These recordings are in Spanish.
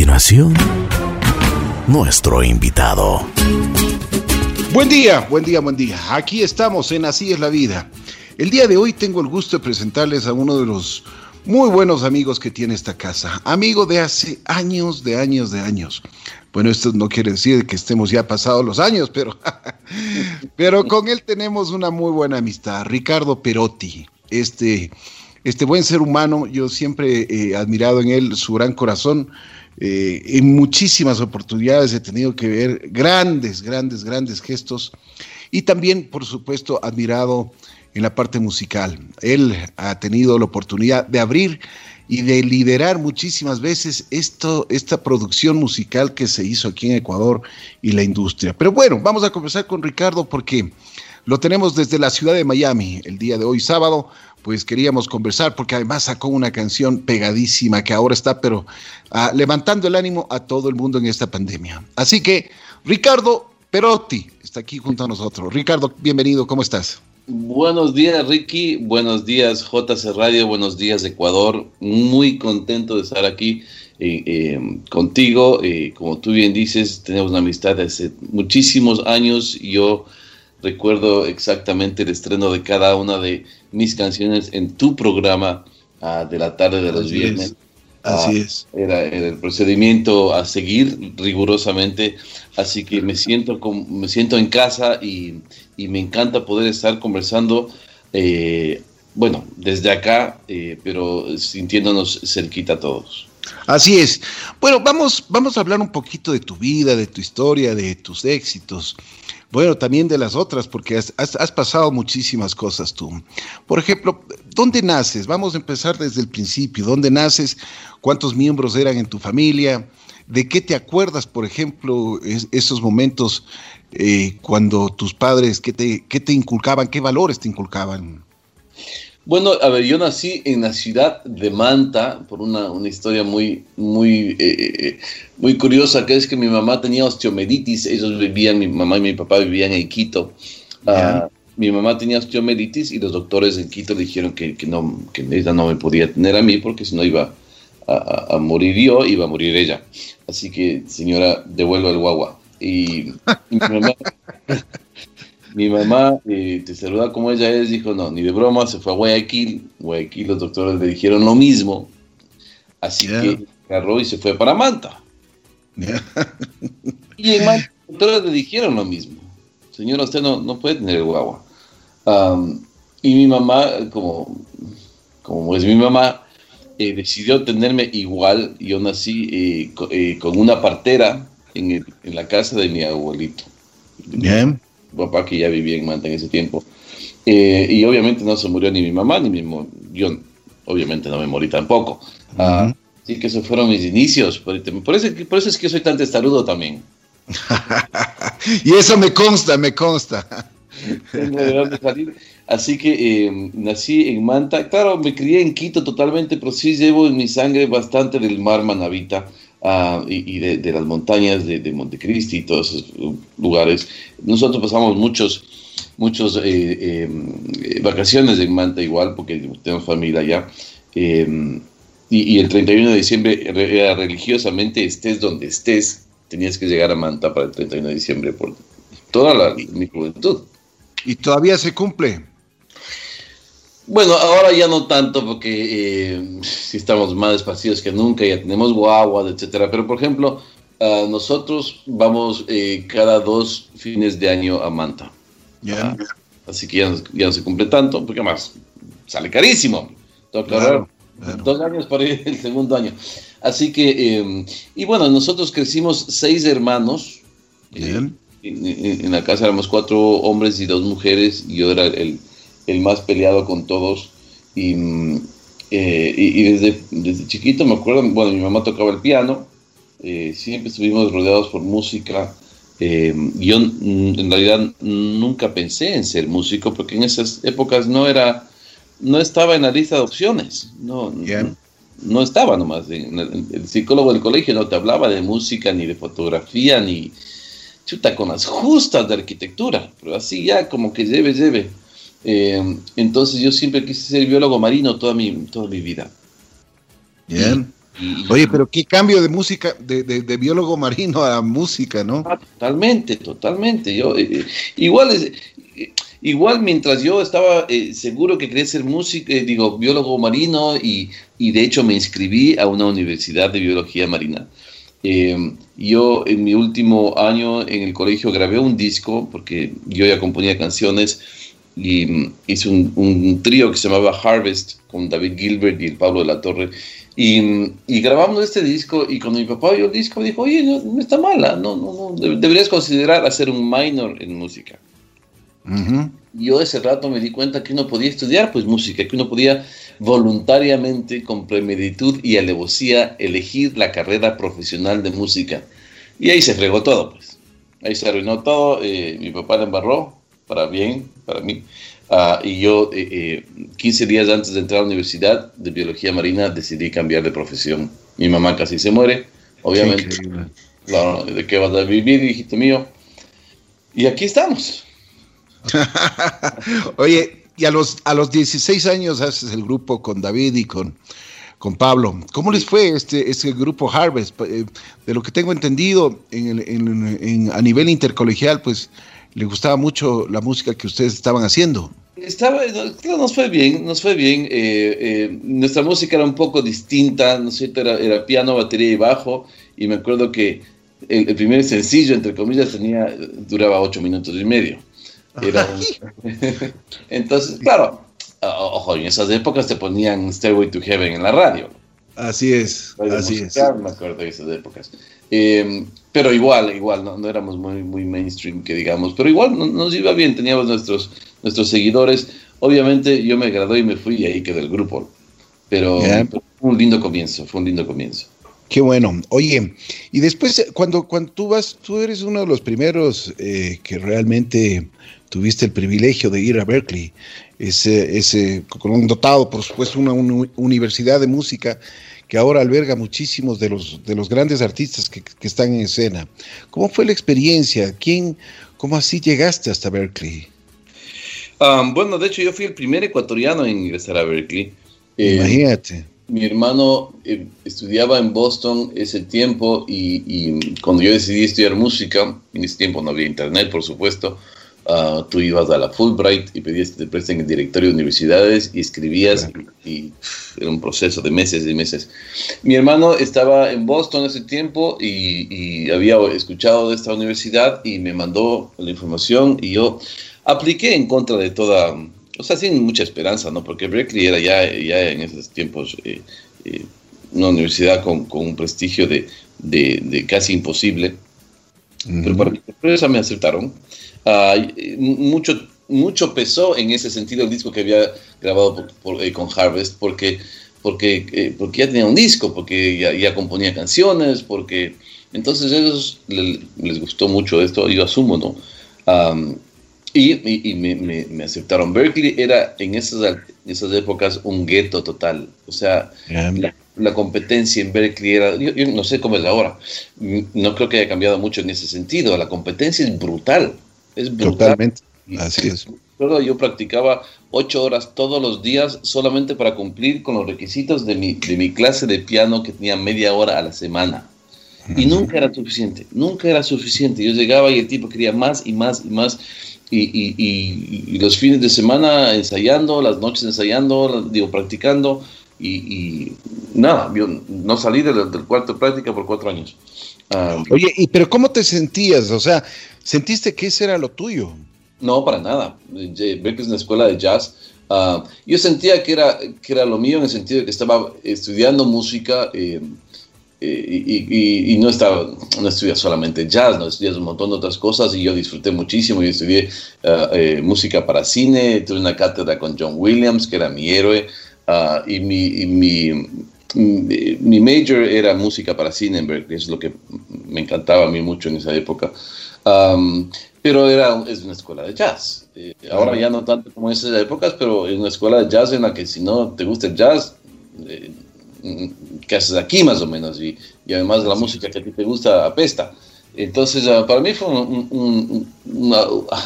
continuación, nuestro invitado. Buen día, buen día, buen día. Aquí estamos en Así es la vida. El día de hoy tengo el gusto de presentarles a uno de los muy buenos amigos que tiene esta casa. Amigo de hace años, de años, de años. Bueno, esto no quiere decir que estemos ya pasados los años, pero, pero con él tenemos una muy buena amistad. Ricardo Perotti, este, este buen ser humano, yo siempre he admirado en él su gran corazón eh, en muchísimas oportunidades he tenido que ver grandes, grandes, grandes gestos y también, por supuesto, admirado en la parte musical. Él ha tenido la oportunidad de abrir y de liderar muchísimas veces esto, esta producción musical que se hizo aquí en Ecuador y la industria. Pero bueno, vamos a conversar con Ricardo porque lo tenemos desde la ciudad de Miami el día de hoy, sábado, pues queríamos conversar porque además sacó una canción pegadísima que ahora está, pero ah, levantando el ánimo a todo el mundo en esta pandemia. Así que, Ricardo Perotti está aquí junto a nosotros. Ricardo, bienvenido, ¿cómo estás? Buenos días, Ricky. Buenos días, JC Radio. Buenos días, Ecuador. Muy contento de estar aquí eh, eh, contigo. Eh, como tú bien dices, tenemos una amistad de hace muchísimos años. Yo recuerdo exactamente el estreno de cada una de mis canciones en tu programa ah, de la tarde de los viernes. Así ah, es. Era, el procedimiento a seguir rigurosamente, así que me siento, me siento en casa y, me encanta poder estar conversando, eh, bueno, desde acá, eh, pero sintiéndonos cerquita a todos. Así es. Bueno, vamos, vamos a hablar un poquito de tu vida, de tu historia, de tus éxitos. Bueno, también de las otras, porque has, pasado muchísimas cosas tú. Por ejemplo, ¿dónde naces? Vamos a empezar desde el principio. ¿Dónde naces? ¿Cuántos miembros eran en tu familia? ¿De qué te acuerdas, por ejemplo, esos momentos eh, cuando tus padres, qué te, qué te inculcaban, qué valores te inculcaban? Bueno, a ver, yo nací en la ciudad de Manta por una, una historia muy, muy, eh, eh, muy curiosa, que es que mi mamá tenía osteomelitis, ellos vivían, mi mamá y mi papá vivían en Quito. Ah, mi mamá tenía osteomelitis y los doctores en Quito dijeron que, que, no, que ella no me podía tener a mí porque si no iba a, a, morir yo, iba a morir ella. Así que, señora, devuelva el guagua. Y, y mi mamá... mi mamá eh, te saluda como ella es, dijo, no, ni de broma, se fue a Guayaquil, Guayaquil los doctores le dijeron lo mismo, así que agarró y se fue para Manta. y en Manta los doctores le dijeron lo mismo, señora, usted no, no puede tener el guagua. y mi mamá, como, como es mi mamá, eh, decidió tenerme igual, yo nací eh, con una partera en, en, la casa de mi abuelito. Bien papá que ya vivía en Manta en ese tiempo. Eh, y obviamente no se murió ni mi mamá, ni mi yo obviamente no me morí tampoco. Así que esos fueron mis inicios. Por, eso, por eso es que soy tan testarudo también. y eso me consta, me consta. Así que eh, nací en Manta. Claro, me crié en Quito totalmente, pero sí llevo en mi sangre bastante del mar Manavita. Ah, y, de, las montañas de, de, Montecristi y todos esos lugares. Nosotros pasamos muchos, muchos eh, eh, vacaciones en Manta igual, porque tenemos familia allá. Eh, y, el 31 de diciembre religiosamente, estés donde estés, tenías que llegar a Manta para el 31 de diciembre por toda la, mi juventud. ¿Y todavía se cumple? Bueno, ahora ya no tanto porque eh, si estamos más espacios que nunca, ya tenemos guagua, etcétera. Pero por ejemplo, uh, nosotros vamos eh, cada dos fines de año a Manta. Ya. así que ya, ya, no se cumple tanto, porque más sale carísimo. Claro, Dos años para ir el segundo año. Así que, em, y bueno, nosotros crecimos seis hermanos. Bien. En, en, la casa éramos cuatro hombres y dos mujeres. Y yo era el el más peleado con todos. Y, mm, eh, y, desde, desde, chiquito me acuerdo, bueno, mi mamá tocaba el piano, eh, siempre estuvimos rodeados por música. Eh, yo en realidad nunca pensé en ser músico porque en esas épocas no era, no estaba en la lista de opciones, no, no, estaba nomás. el, psicólogo del colegio no te hablaba de música, ni de fotografía, ni chuta con las justas de arquitectura, pero así ya como que lleve, lleve. Eh, entonces yo siempre quise ser biólogo marino toda mi, toda mi vida. Bien. Oye, pero qué cambio de música, de, biólogo marino a música, ¿no? Ah, totalmente, totalmente. Yo, eh, eh, igual, eh, igual mientras yo estaba seguro que quería ser músico, digo, biólogo marino y, y, de hecho me inscribí a una universidad de biología marina. yo en mi último año en el colegio grabé un disco porque yo ya componía canciones y hice un, un trío que se llamaba Harvest con David Gilbert y el Pablo de la Torre y, grabamos este disco y cuando mi papá oyó el disco me dijo, oye, no, está mala, no, no, no, deberías considerar hacer un minor en música. Y yo ese rato me di cuenta que uno podía estudiar pues música, que uno podía voluntariamente, con premeditud y alevosía, elegir la carrera profesional de música. Y ahí se fregó todo, pues. Ahí se arruinó todo, eh, mi papá la embarró, para bien, para mí. Ah, y yo, 15 eh, eh, días antes de entrar a la universidad de biología marina, decidí cambiar de profesión. Mi mamá casi se muere, obviamente. Claro, ¿de qué vas a vivir, hijito mío? Y aquí estamos. Oye, y a los, a los 16 años haces el grupo con David y con, con Pablo. ¿Cómo les fue este, este grupo Harvest? Eh, de lo que tengo entendido en, en, a nivel intercolegial, pues le gustaba mucho la música que ustedes estaban haciendo. Estaba, nos fue bien, nos fue bien. Eh, eh, nuestra música era un poco distinta, ¿no es Era, era, piano, batería y bajo. Y me acuerdo que el, primer sencillo, entre comillas, tenía, duraba ocho minutos y medio. Entonces, claro, ojo, en esas épocas te ponían Stairway to Heaven en la radio. Así es, así es. Me acuerdo de esas épocas. Eh, pero igual, igual, no, no, éramos muy, muy mainstream, que digamos, pero igual nos iba bien, teníamos nuestros, nuestros seguidores. Obviamente yo me gradué y me fui y ahí quedó el grupo. Pero, fue un lindo comienzo, fue un lindo comienzo. Qué bueno. Oye, y después cuando, cuando tú vas, tú eres uno de los primeros eh, que realmente tuviste el privilegio de ir a Berkeley, ese, ese, con un dotado, por supuesto, una universidad de música que ahora alberga muchísimos de los, de los grandes artistas que, están en escena. ¿Cómo fue la experiencia? ¿Quién, ¿Cómo así llegaste hasta Berkeley? Um, bueno, de hecho yo fui el primer ecuatoriano en ingresar a Berkeley. Eh, Imagínate. Mi hermano eh, estudiaba en Boston ese tiempo y, y, cuando yo decidí estudiar música, en ese tiempo no había internet, por supuesto, Ah, tú ibas a la Fulbright y pedías que te presten el directorio de universidades y escribías y, era un proceso de meses y meses. Mi hermano estaba en Boston ese tiempo y, había escuchado de esta universidad y me mandó la información y yo apliqué en contra de toda, o sea, sin mucha esperanza, ¿no? Porque Berkeley era ya, ya en esos tiempos eh, eh, una universidad con, con un prestigio de, de, de, casi imposible. Pero para mi sorpresa me aceptaron mucho, mucho pesó en ese sentido el disco que había grabado eh, con Harvest, porque, porque, eh, porque ya tenía un disco, porque ya, ya componía canciones, porque entonces a ellos les, gustó mucho esto, yo asumo, ¿no? y, y, me, me, aceptaron. Berkeley era en esas, esas épocas un gueto total, o sea, la, competencia en Berkeley era, yo, yo no sé cómo es ahora, no creo que haya cambiado mucho en ese sentido, la competencia es brutal. Es Totalmente. Así es. Yo practicaba ocho horas todos los días solamente para cumplir con los requisitos de mi, de mi clase de piano que tenía media hora a la semana. Y nunca era suficiente, nunca era suficiente. Yo llegaba y el tipo quería más y más y más. Y, y, y, los fines de semana ensayando, las noches ensayando, digo, practicando. Y, nada, yo no salí del, del cuarto de práctica por cuatro años. Ah, Oye, ¿y pero cómo te sentías? O sea, ¿sentiste que ese era lo tuyo? No, para nada. Berkeley es una escuela de jazz. Ah, yo sentía que era, que era lo mío en el sentido de que estaba estudiando música eh, eh, y, no estaba no estudié solamente jazz, no estudié un montón de otras cosas y yo disfruté muchísimo. Yo estudié ah, eh, música para cine, tuve una cátedra con John Williams, que era mi héroe, y mi, mi mi major era música para cine en Berkeley, es lo que me encantaba a mí mucho en esa época. pero era, es una escuela de jazz. Eh, ahora ya no tanto como en esas épocas, pero es una escuela de jazz en la que si no te gusta el jazz, eh, ¿qué haces aquí más o menos? Y, y, además la música que a ti te gusta apesta. Entonces, ah, para mí fue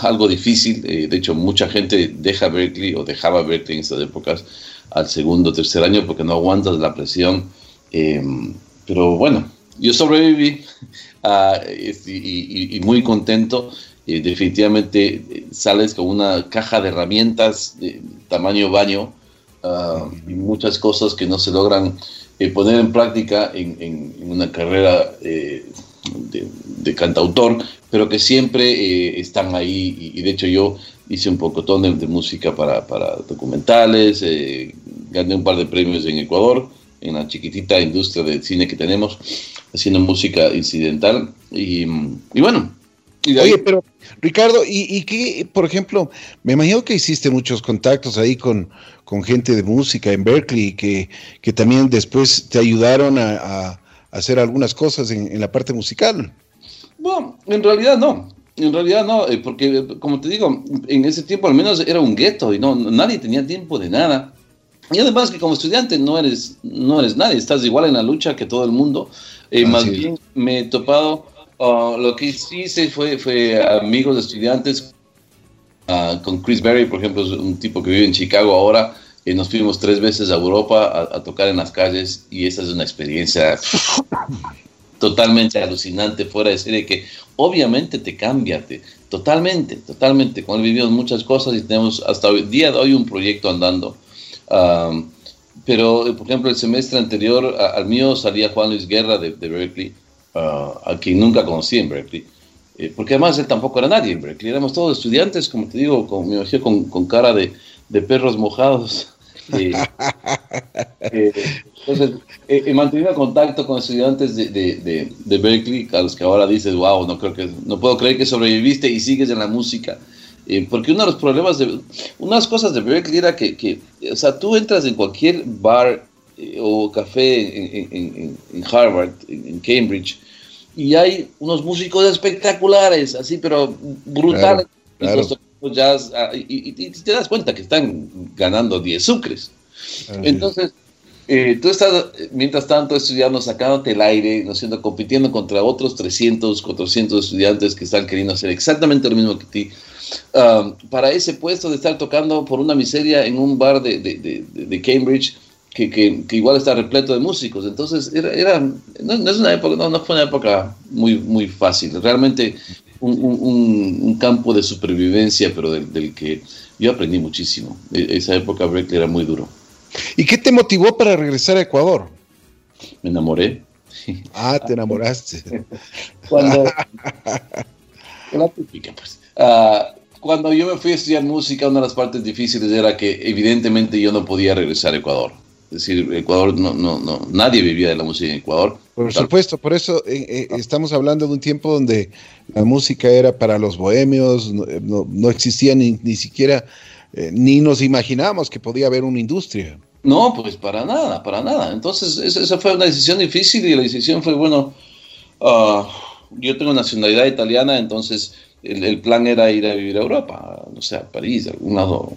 algo difícil. Eh, de hecho, mucha gente deja Berkeley o dejaba Berkeley en esas épocas al segundo o tercer año porque no aguantas la presión Em, pero bueno, yo sobreviví ah, y, muy contento. definitivamente sales con una caja de herramientas de tamaño baño ah, y muchas cosas que no se logran eh, poner en práctica en, una carrera eh, de, cantautor, pero que siempre eh, están ahí. Y, de hecho yo hice un pocotón de, de música para, para documentales, gané un par de premios en Ecuador en la chiquitita industria de cine que tenemos, haciendo música incidental. Y, bueno. Oye, pero Ricardo, ¿y, qué, por ejemplo, me imagino que hiciste muchos contactos ahí con, con gente de música en Berkeley que, que también después te ayudaron a, hacer algunas cosas en, la parte musical? Bueno, en realidad no. En realidad no, eh, porque como te digo, en ese tiempo al menos era un gueto y no nadie tenía tiempo de nada. Y además que como estudiante no eres, no eres nadie, estás igual en la lucha que todo el mundo. Eh, más bien me he topado, uh, lo que hice fue, fue amigos de estudiantes, uh, con Chris Berry, por ejemplo, es un tipo que vive en Chicago ahora, y nos fuimos tres veces a Europa a, tocar en las calles y esa es una experiencia totalmente alucinante, fuera de serie, que obviamente te cambia, totalmente, totalmente. Con él vivimos muchas cosas y tenemos hasta hoy día de hoy un proyecto andando pero, por ejemplo, el semestre anterior al mío salía Juan Luis Guerra de, Berkeley, a quien nunca conocí en Berkeley. Eh, porque además él tampoco era nadie en Berkeley, éramos todos estudiantes, como te digo, con, me imagino con, cara de, perros mojados. Eh, eh, entonces, he mantenido contacto con estudiantes de, de, de, Berkeley, a los que ahora dices, wow, no, creo que, no puedo creer que sobreviviste y sigues en la música. Eh, porque uno de los problemas de unas cosas de Berkeley era que, que, o sea, tú entras en cualquier bar eh, o café en, en, Harvard, en, Cambridge, y hay unos músicos espectaculares, así, pero brutales. Ah, y, te das cuenta que están ganando 10 sucres. Entonces, eh, tú estás, mientras tanto, estudiando, sacándote el aire, ¿no siendo, compitiendo contra otros 300, 400 estudiantes que están queriendo hacer exactamente lo mismo que ti Um, para ese puesto de estar tocando por una miseria en un bar de, de, de, Cambridge que, que, igual está repleto de músicos. Entonces, era, era no, es una época, no, no, fue una época muy, muy fácil. Realmente un, un, un campo de supervivencia, pero del, del, que yo aprendí muchísimo. E, esa época Berkeley era muy duro. ¿Y qué te motivó para regresar a Ecuador? Me enamoré. Ah, te enamoraste. Cuando... la típica, pues. Uh, cuando yo me fui a estudiar música, una de las partes difíciles era que evidentemente yo no podía regresar a Ecuador. Es decir, Ecuador, no, no, no, nadie vivía de la música en Ecuador. Por supuesto, por eso eh, eh, estamos hablando de un tiempo donde la música era para los bohemios, no, no existía ni, ni siquiera, eh, ni nos imaginábamos que podía haber una industria. No, pues para nada, para nada. Entonces, esa fue una decisión difícil y la decisión fue, bueno, uh, yo tengo nacionalidad italiana, entonces el, plan era ir a vivir a Europa, no sé, a París, a algún lado.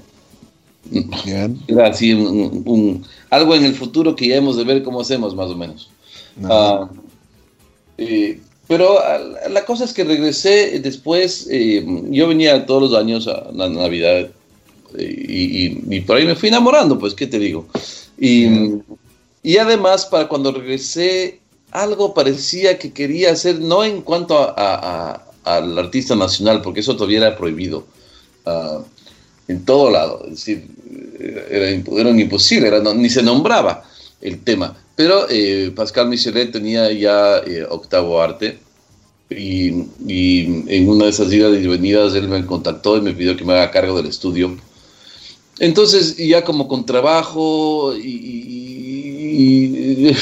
Era así, un, algo en el futuro que ya hemos de ver cómo hacemos, más o menos. Ah, eh, pero ah, la cosa es que regresé después, eh, yo venía todos los años a la Navidad eh, y, por ahí me fui enamorando, pues, ¿qué te digo? Y, y además, para cuando regresé, algo parecía que quería hacer, no en cuanto a, al artista nacional, porque eso todavía era prohibido uh, en todo lado. Es decir, era, era imposible, era, ni se nombraba el tema. Pero eh, Pascal Michelet tenía ya eh, octavo arte y, y, en una de esas idas y venidas él me contactó y me pidió que me haga cargo del estudio. Entonces, ya como con trabajo y,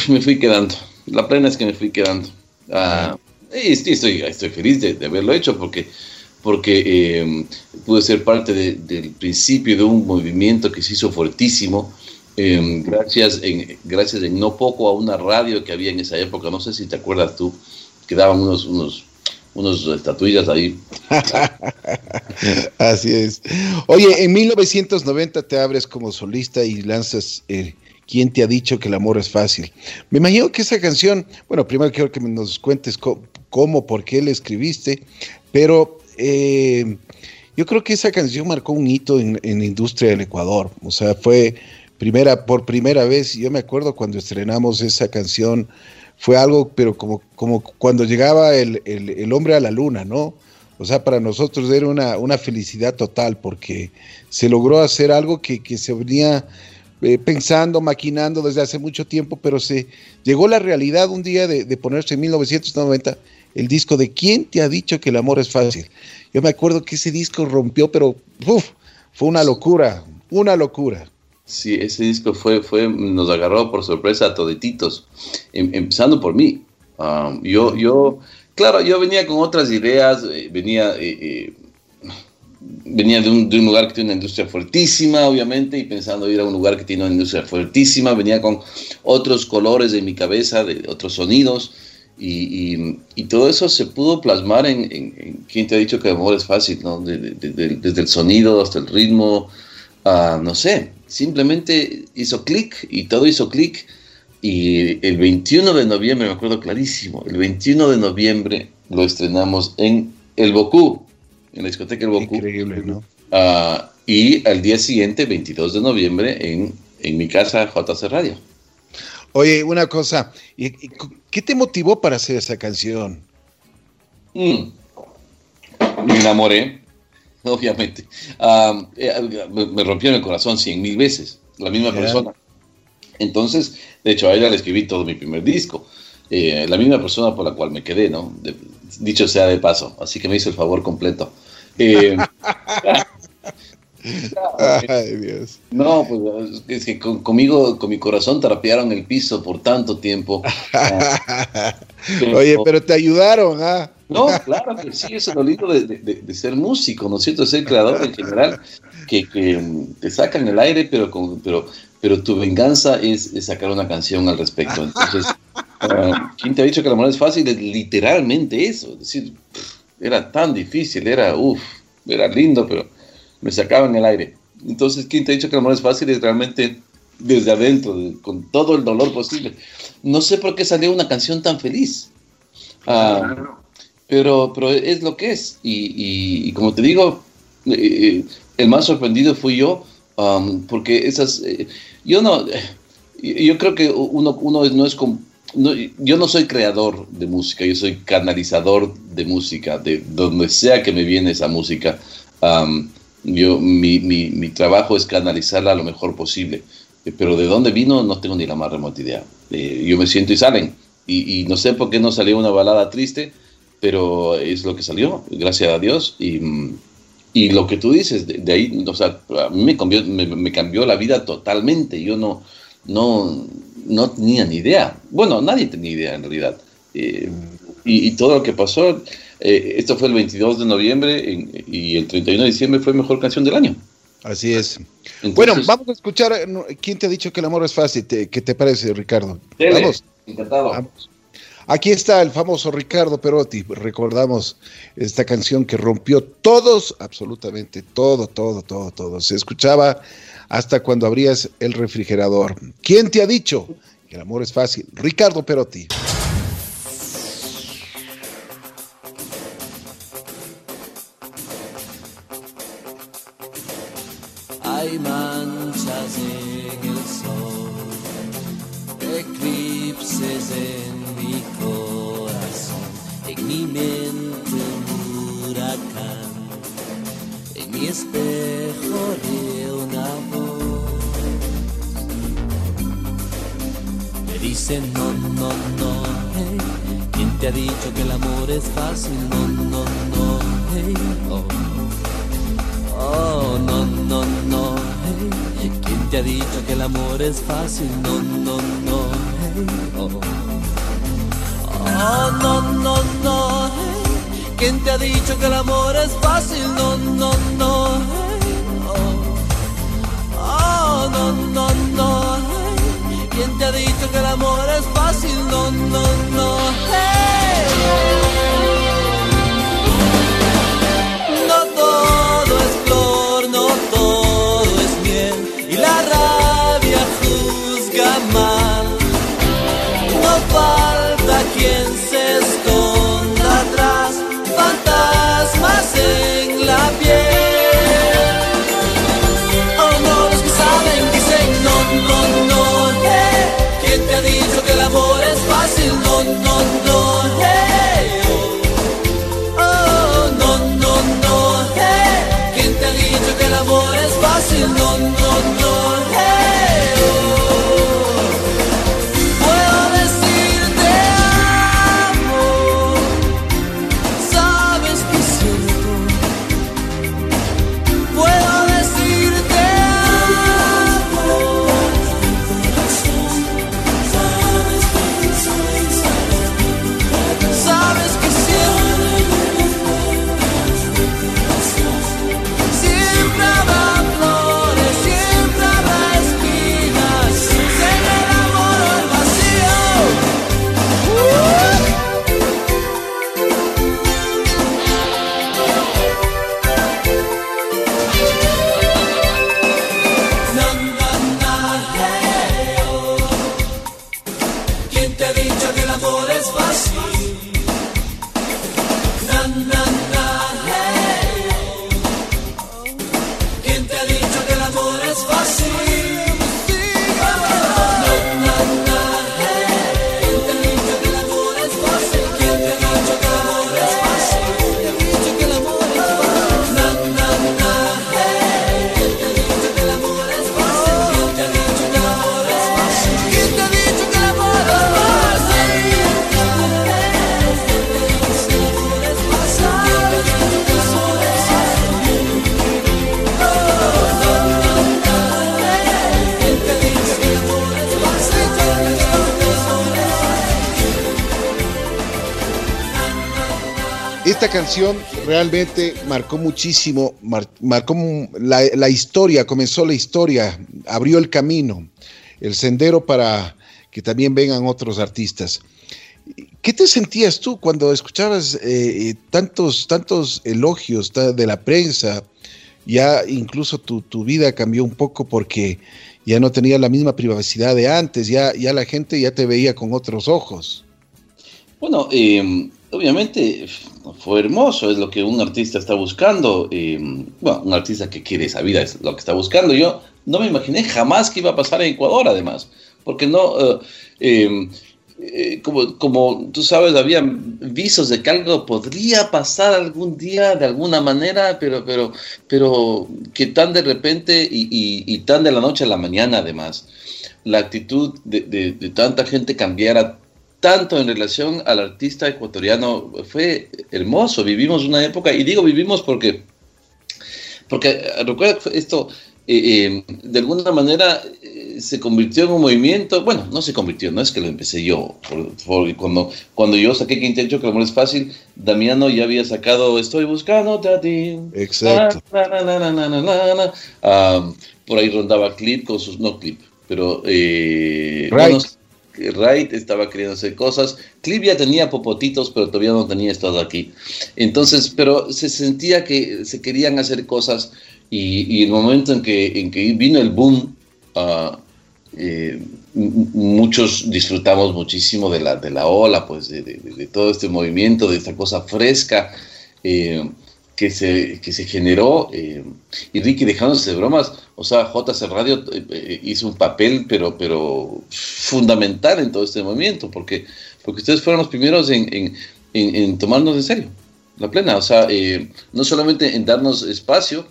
me fui quedando. La plena es que me fui quedando. Uh, estoy, estoy feliz de, haberlo hecho porque, porque em, pude ser parte del principio de un movimiento que se hizo fuertísimo. Em, gracias, en, gracias en no poco a una radio que había en esa época, no sé si te acuerdas tú, que daban unos, unos, unos estatuillas ahí. Así es. Oye, en 1990 te abres como solista y lanzas eh, ¿Quién te ha dicho que el amor es fácil? Me imagino que esa canción, bueno, primero quiero que nos cuentes cómo, por qué la escribiste, pero eh, yo creo que esa canción marcó un hito en, la industria del Ecuador. O sea, fue, primera, por primera vez. Yo me acuerdo cuando estrenamos esa canción, fue algo, pero como, como cuando llegaba el, el, hombre a la luna, ¿no? O sea, para nosotros era una, una felicidad total porque se logró hacer algo que, que se venía eh, pensando, maquinando desde hace mucho tiempo, pero se llegó la realidad un día de, de ponerse en 1990 el disco de ¿Quién te ha dicho que el amor es fácil? Yo me acuerdo que ese disco rompió, pero fue una locura, una locura. Sí, ese disco fue, fue, nos agarró por sorpresa a todititos, em, empezando por mí. Um, yo, yo, claro, yo venía con otras ideas, eh, venía, eh, eh, venía de un, de un, lugar que tiene una industria fuertísima, obviamente, y pensando ir a un lugar que tiene una industria fuertísima, venía con otros colores en mi cabeza, de otros sonidos, y, y, todo eso se pudo plasmar en, en, ¿quién te ha dicho que el amor es fácil? ¿no? desde el sonido hasta el ritmo, uh, no sé, simplemente hizo clic y todo hizo clic. Y el 21 de noviembre, me acuerdo clarísimo, el 21 de noviembre lo estrenamos en el Bocú, en la discoteca El Bocú. Increíble, ¿no? Uh, y al día siguiente, 22 de noviembre, en, en mi casa JC Radio. Oye, una cosa, ¿qué te motivó para hacer esa canción? Mm. Me enamoré, obviamente. Eh, me, rompió en el corazón cien mil veces, la misma persona. Entonces, de hecho, a ella le escribí todo mi primer disco. Eh, la misma persona por la cual me quedé, ¿no? dicho sea de paso, así que me hizo el favor completo. Eh, Ay, Dios. No, pues es que conmigo, con mi corazón trapearon el piso por tanto tiempo. Oye, pero te ayudaron, ¿ah? No, claro que sí, eso es lo lindo de, de, ser músico, ¿no es cierto? De ser creador en general, que, que te sacan el aire, pero, con, pero, pero tu venganza es, sacar una canción al respecto. Entonces, uh, ¿quién te ha dicho que el amor es fácil? Es literalmente eso. Es decir, era tan difícil, era, uff, era lindo, pero me sacaba en el aire. Entonces, ¿quién te ha dicho que el amor es fácil? Es realmente desde adentro, con todo el dolor posible. No sé por qué salió una canción tan feliz. Ah, pero, pero es lo que es. Y, como te digo, eh, eh, el más sorprendido fui yo, um, porque esas... Eh, yo no... Yo creo que uno, uno no es... yo no soy creador de música, yo soy canalizador de música, de donde sea que me viene esa música. Um, yo, mi, mi, mi, trabajo es canalizarla lo mejor posible, eh, pero de dónde vino no tengo ni la más remota idea. Eh, yo me siento y salen, y, y, no sé por qué no salió una balada triste, pero es lo que salió, gracias a Dios, y, y lo que tú dices, de, ahí, o sea, a mí me cambió, me, me, cambió la vida totalmente, yo no, no, no tenía ni idea, bueno, nadie tenía idea en realidad, eh, y, y todo lo que pasó eh, esto fue el 22 de noviembre y el 31 de diciembre fue mejor canción del año. Así es. bueno, vamos a escuchar. Eh, ¿Quién te ha dicho que el amor es fácil? ¿Qué te parece, Ricardo? vamos. Encantado. Aquí está el famoso Ricardo Perotti. Recordamos esta canción que rompió todos, absolutamente todo, todo, todo, todo. Se escuchaba hasta cuando abrías el refrigerador. ¿Quién te ha dicho que el amor es fácil? Ricardo Perotti. Mi mente un huracán, en mi espejo de una voz. Me dicen no, no, no, hey, ¿quién te ha dicho que el amor es fácil? No, no, no, hey, oh. Oh, no, no, no. Hey. ¿Quién te ha dicho que el amor es fácil? No, no, no. Hey. Oh. No, no, no. Hey. ¿Quién te ha dicho que el amor es fácil? No, no, no. Oh. no, no, no. ¿Quién te ha dicho que el amor es fácil? No, no, no. Hey. amor es fácil, no, no, no, hey, oh. oh, no, no, no, hey. ¿Quién te ha dicho que el amor es fácil? No, no, no. was fascinating. Esta canción realmente marcó muchísimo, marcó la, historia, comenzó la historia, abrió el camino, el sendero para que también vengan otros artistas. ¿Qué te sentías tú cuando escuchabas eh, tantos, tantos elogios de la prensa? Ya incluso tu, tu, vida cambió un poco porque ya no tenía la misma privacidad de antes, ya, ya la gente ya te veía con otros ojos. Bueno, eh, obviamente fue hermoso, es lo que un artista está buscando. Eh, bueno, un artista que quiere esa vida es lo que está buscando. Yo no me imaginé jamás que iba a pasar en Ecuador, además, porque no. Eh, eh, como, como tú sabes, había visos de que algo podría pasar algún día de alguna manera, pero, pero, pero que tan de repente y, tan de la noche a la mañana, además, la actitud de, de tanta gente cambiara tanto en relación al artista ecuatoriano fue hermoso. Vivimos una época, y digo vivimos porque, porque recuerda esto, eh, eh, de alguna manera eh, se convirtió en un movimiento, bueno, no se convirtió, no es que lo empecé yo, porque cuando, cuando yo saqué que intento que el amor es fácil, Damiano ya había sacado Estoy buscando a ti. Exacto. por ahí rondaba clip con sus, no clip, pero... Eh, Wright estaba queriendo hacer cosas. Clip ya tenía popotitos, pero todavía no tenía estado aquí. Entonces, pero se sentía que se querían hacer cosas y, el momento en que, vino el boom, uh, eh, muchos disfrutamos muchísimo de la, de la ola, pues de, de, todo este movimiento, de esta cosa fresca. Eh, que se, que se generó, eh, y Ricky dejándose de bromas, o sea, JC Radio eh, eh, hizo un papel, pero, pero fundamental en todo este movimiento, porque, porque ustedes fueron los primeros en, en, en, tomarnos en serio, la plena, o sea, no solamente en darnos espacio,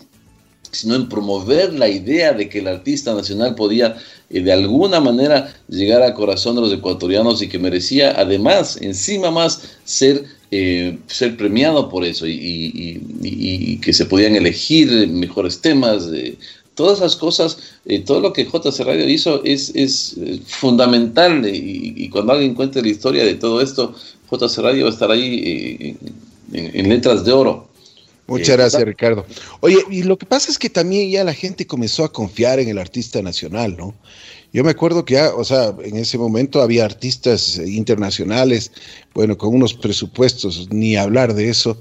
sino en promover la idea de que el artista nacional podía de alguna manera llegar al corazón de los ecuatorianos y que merecía además, encima más, ser eh, ser premiado por eso y, que se podían elegir mejores temas. todas esas cosas, eh, todo lo que JC Radio hizo es, es eh, fundamental y, cuando alguien cuente la historia de todo esto, JC Radio va a estar ahí en, letras de oro. Muchas gracias, Ricardo. Oye, y lo que pasa es que también ya la gente comenzó a confiar en el artista nacional, ¿no? Yo me acuerdo que ya, o sea, en ese momento había artistas internacionales, bueno, con unos presupuestos, ni hablar de eso.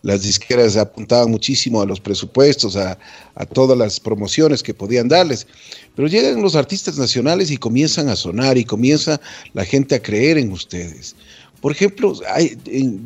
Las disqueras apuntaban muchísimo a los presupuestos, a, todas las promociones que podían darles. Pero llegan los artistas nacionales y comienzan a sonar y comienza la gente a creer en ustedes. Por ejemplo, hay,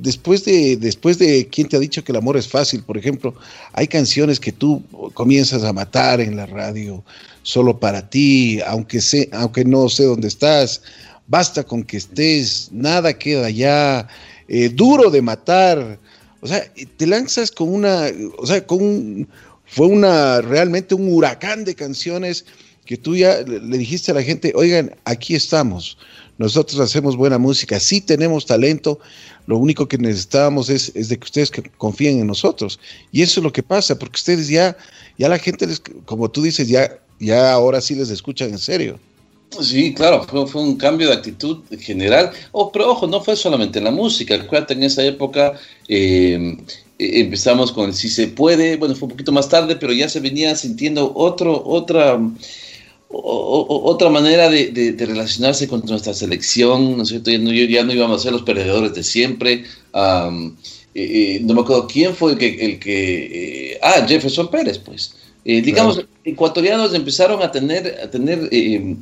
después, de, después de ¿Quién te ha dicho que el amor es fácil? Por ejemplo, hay canciones que tú comienzas a matar en la radio, solo para ti, aunque, sé, aunque no sé dónde estás, basta con que estés, nada queda ya, eh, duro de matar. O sea, te lanzas con una, o sea, con fue una, realmente un huracán de canciones que tú ya le dijiste a la gente, oigan, aquí estamos, nosotros hacemos buena música, sí tenemos talento, lo único que necesitábamos es, es de que ustedes confíen en nosotros. Y eso es lo que pasa, porque ustedes ya, ya la gente, les, como tú dices, ya ya ahora sí les escuchan en serio. Sí, claro, fue, un cambio de actitud general. Oh, pero ojo, no fue solamente en la música. Acuérdate, en esa época eh, e, empezamos con el Si se puede. Bueno, fue un poquito más tarde, pero ya se venía sintiendo otro, otra, otra manera de, relacionarse con nuestra selección. ¿no es cierto? Ya no, ya íbamos a ser los perdedores de siempre. Eh, eh, no me acuerdo quién fue el que. El que ah, Jefferson Pérez, pues. Eh, digamos, ecuatorianos empezaron a tener, a tener, eh,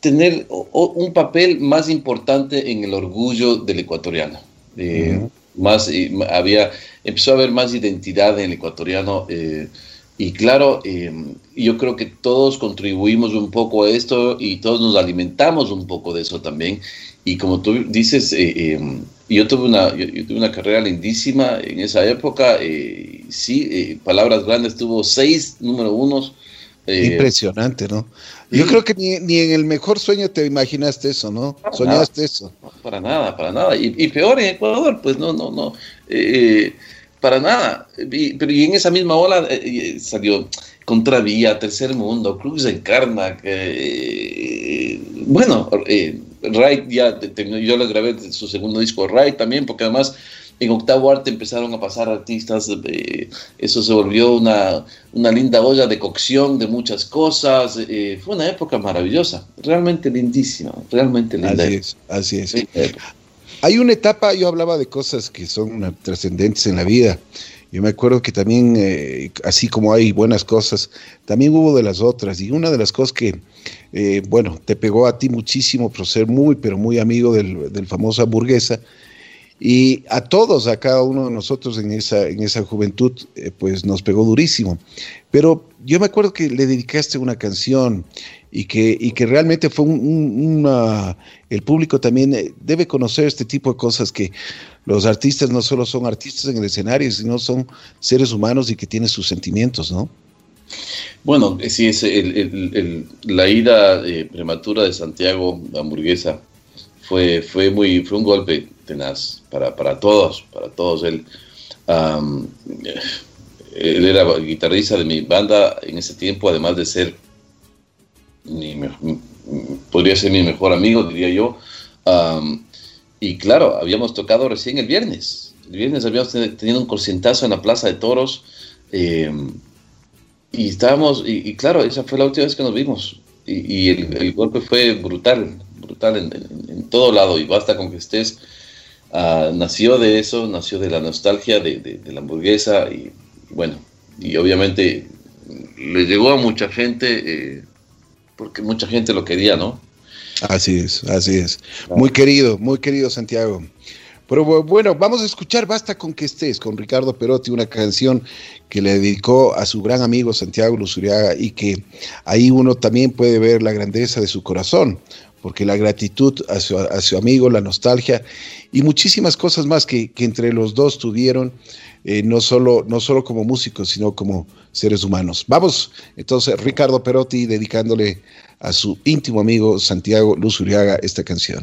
tener un papel más importante en el orgullo del ecuatoriano. Eh, más, había, empezó a haber más identidad en el ecuatoriano. Y claro, yo creo que todos contribuimos un poco a esto y todos nos alimentamos un poco de eso también. Y como tú dices, yo tuve una, yo, tuve una carrera lindísima en esa época. Eh, sí, eh, Palabras Grandes tuvo seis número unos. Eh, Impresionante, ¿no? Yo creo que ni, ni, en el mejor sueño te imaginaste eso, ¿no? Soñaste eso. para nada, para nada. Y, y, peor en Ecuador, pues no, no, no. Para nada. pero y en esa misma ola salió Contravía, Tercer Mundo, Cruz Encarna. bueno, Wright ya yo le grabé su segundo disco Wright también, porque además en octavo arte empezaron a pasar artistas, eh, eso se volvió una, una, linda olla de cocción de muchas cosas, eh, fue una época maravillosa, realmente lindísima, realmente linda. Así es, así es. Hay una etapa, yo hablaba de cosas que son trascendentes en la vida. Yo me acuerdo que también, eh, así como hay buenas cosas, también hubo de las otras. Y una de las cosas que, bueno, te pegó a ti muchísimo por ser muy, pero muy amigo del, del famoso hamburguesa, y a todos, a cada uno de nosotros en esa, en esa juventud, eh, pues nos pegó durísimo. Pero yo me acuerdo que le dedicaste una canción y que, y que realmente fue un, una... El público también eh, debe conocer este tipo de cosas que los artistas no solo son artistas en el escenario, sino son seres humanos y que tienen sus sentimientos, ¿no? Bueno, eh, sí, es la ida prematura de Santiago, la hamburguesa, fue, fue, muy, fue un golpe tenaz para, para todos, para todos. Él, él era guitarrista de mi banda en ese tiempo, además de ser, podría ser mi mejor amigo, diría yo. y claro, habíamos tocado recién el viernes. El viernes habíamos tenido un corcientazo en la Plaza de Toros. Em, y estábamos, y, claro, esa fue la última vez que nos vimos. Y, el, golpe fue brutal, brutal en, todo lado. Y basta con que estés. Ah, nació de eso, nació de la nostalgia de, la hamburguesa. Y bueno, y obviamente le llegó a mucha gente, eh, porque mucha gente lo quería, ¿no? Así es, así es. Muy querido, muy querido Santiago. Pero bueno, vamos a escuchar Basta con que estés, con Ricardo Perotti, una canción que le dedicó a su gran amigo Santiago Luzuriaga y que ahí uno también puede ver la grandeza de su corazón, porque la gratitud a su, amigo, la nostalgia y muchísimas cosas más que, entre los dos tuvieron, eh, no, solo, no solo como músicos, sino como seres humanos. Vamos, entonces, Ricardo Perotti dedicándole a su íntimo amigo Santiago Luzuriaga esta canción.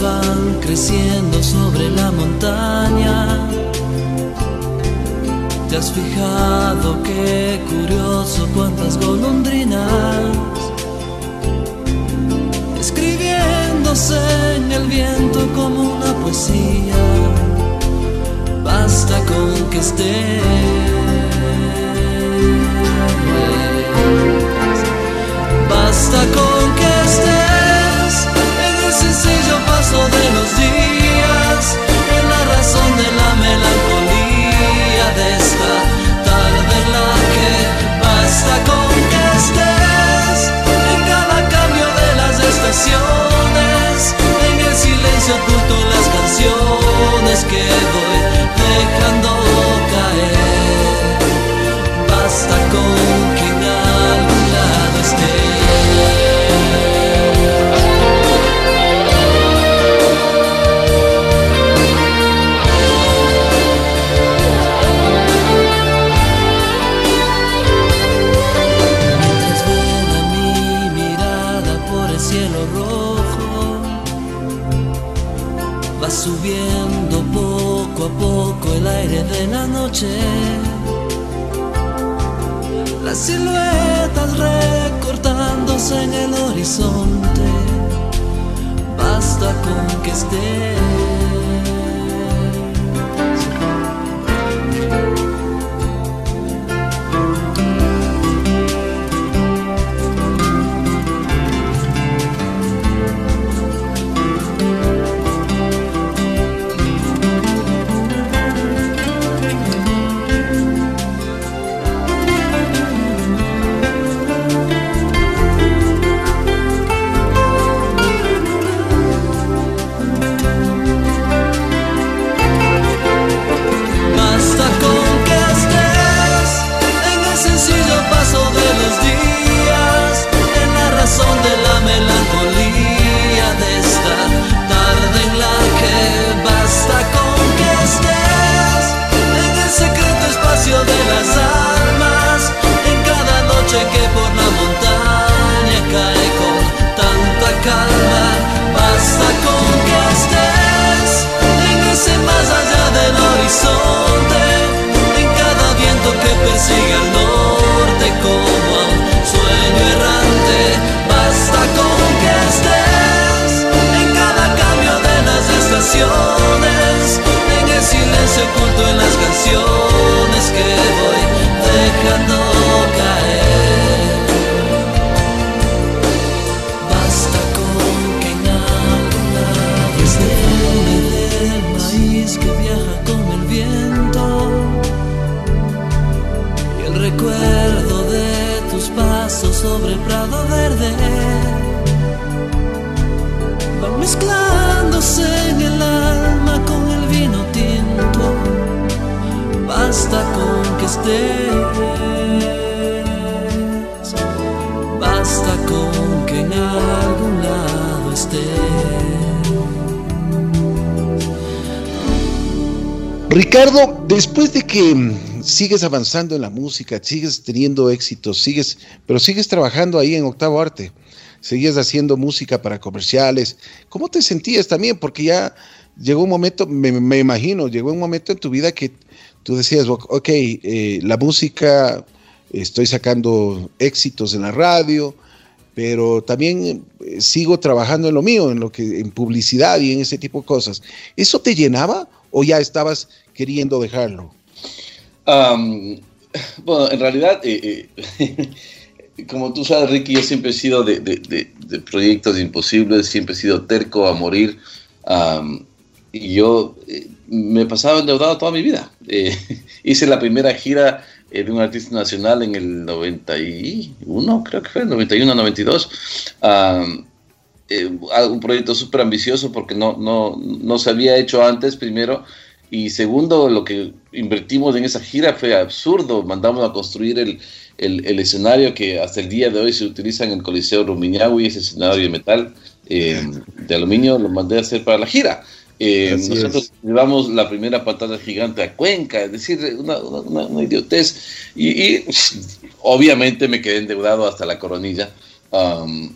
van creciendo sobre la montaña ¿Te has fijado qué curioso cuántas golondrinas escribiéndose en el viento como una poesía? Basta con que estés. Basta con que sencillo paso de los días, en la razón de la melancolía sobre prado verde van mezclándose en el alma con el vino tinto. Basta con que estés, basta con que en algún lado estés. Ricardo, después de que sigues avanzando en la música, sigues teniendo éxitos, sigues, pero sigues trabajando ahí en Octavo Arte, seguías haciendo música para comerciales, ¿cómo te sentías también? Porque ya llegó un momento, me, me imagino, llegó un momento en tu vida que tú decías, ok, eh, la música, estoy sacando éxitos en la radio, pero también eh, sigo trabajando en lo mío, en lo que, en publicidad y en ese tipo de cosas. ¿Eso te llenaba o ya estabas queriendo dejarlo? Um, bueno, en realidad, eh, eh, como tú sabes, Ricky, yo siempre he sido de, proyectos imposibles, siempre he sido terco a morir. Um, y yo eh, me pasaba endeudado toda mi vida. Eh, hice la primera gira de un artista nacional en el 91, creo que fue, 91, 92. Um, un proyecto súper ambicioso porque no, no, no se había hecho antes, primero. Y segundo, lo que invertimos en esa gira fue absurdo. Mandamos a construir el, el, el escenario que hasta el día de hoy se utiliza en el Coliseo Rumiñahui, ese escenario de metal, eh, de aluminio, lo mandé a hacer para la gira. Eh, nosotros es. llevamos la primera pantalla gigante a Cuenca, es decir, una, una, una idiotez. Y, y, obviamente me quedé endeudado hasta la coronilla. Um,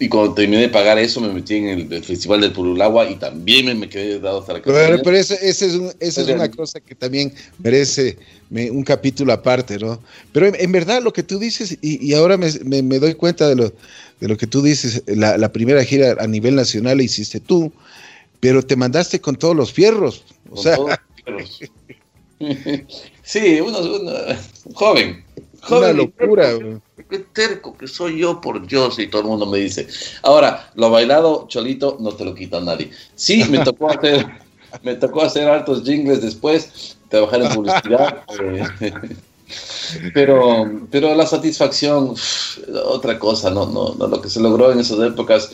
y cuando terminé de pagar eso, me metí en el, el Festival del Purulagua y también me, me quedé dado hasta la Pero, pero esa ese es, un, ese es una cosa que también merece me, un capítulo aparte, ¿no? Pero en, en, verdad lo que tú dices, y, y ahora me, me, doy cuenta de lo, de lo que tú dices, la, la, primera gira a nivel nacional la hiciste tú, pero te mandaste con todos los fierros. O con sea. Todos los fierros. sí, uno, uno, joven. Joven, Una locura. Qué terco que soy yo, por Dios, y todo el mundo me dice. Ahora, lo bailado, Cholito, no te lo quita nadie. Sí, me tocó hacer, me tocó hacer hartos jingles después, trabajar en publicidad. Eh, pero, pero la satisfacción, otra cosa, no, no, no, lo que se logró en esas épocas,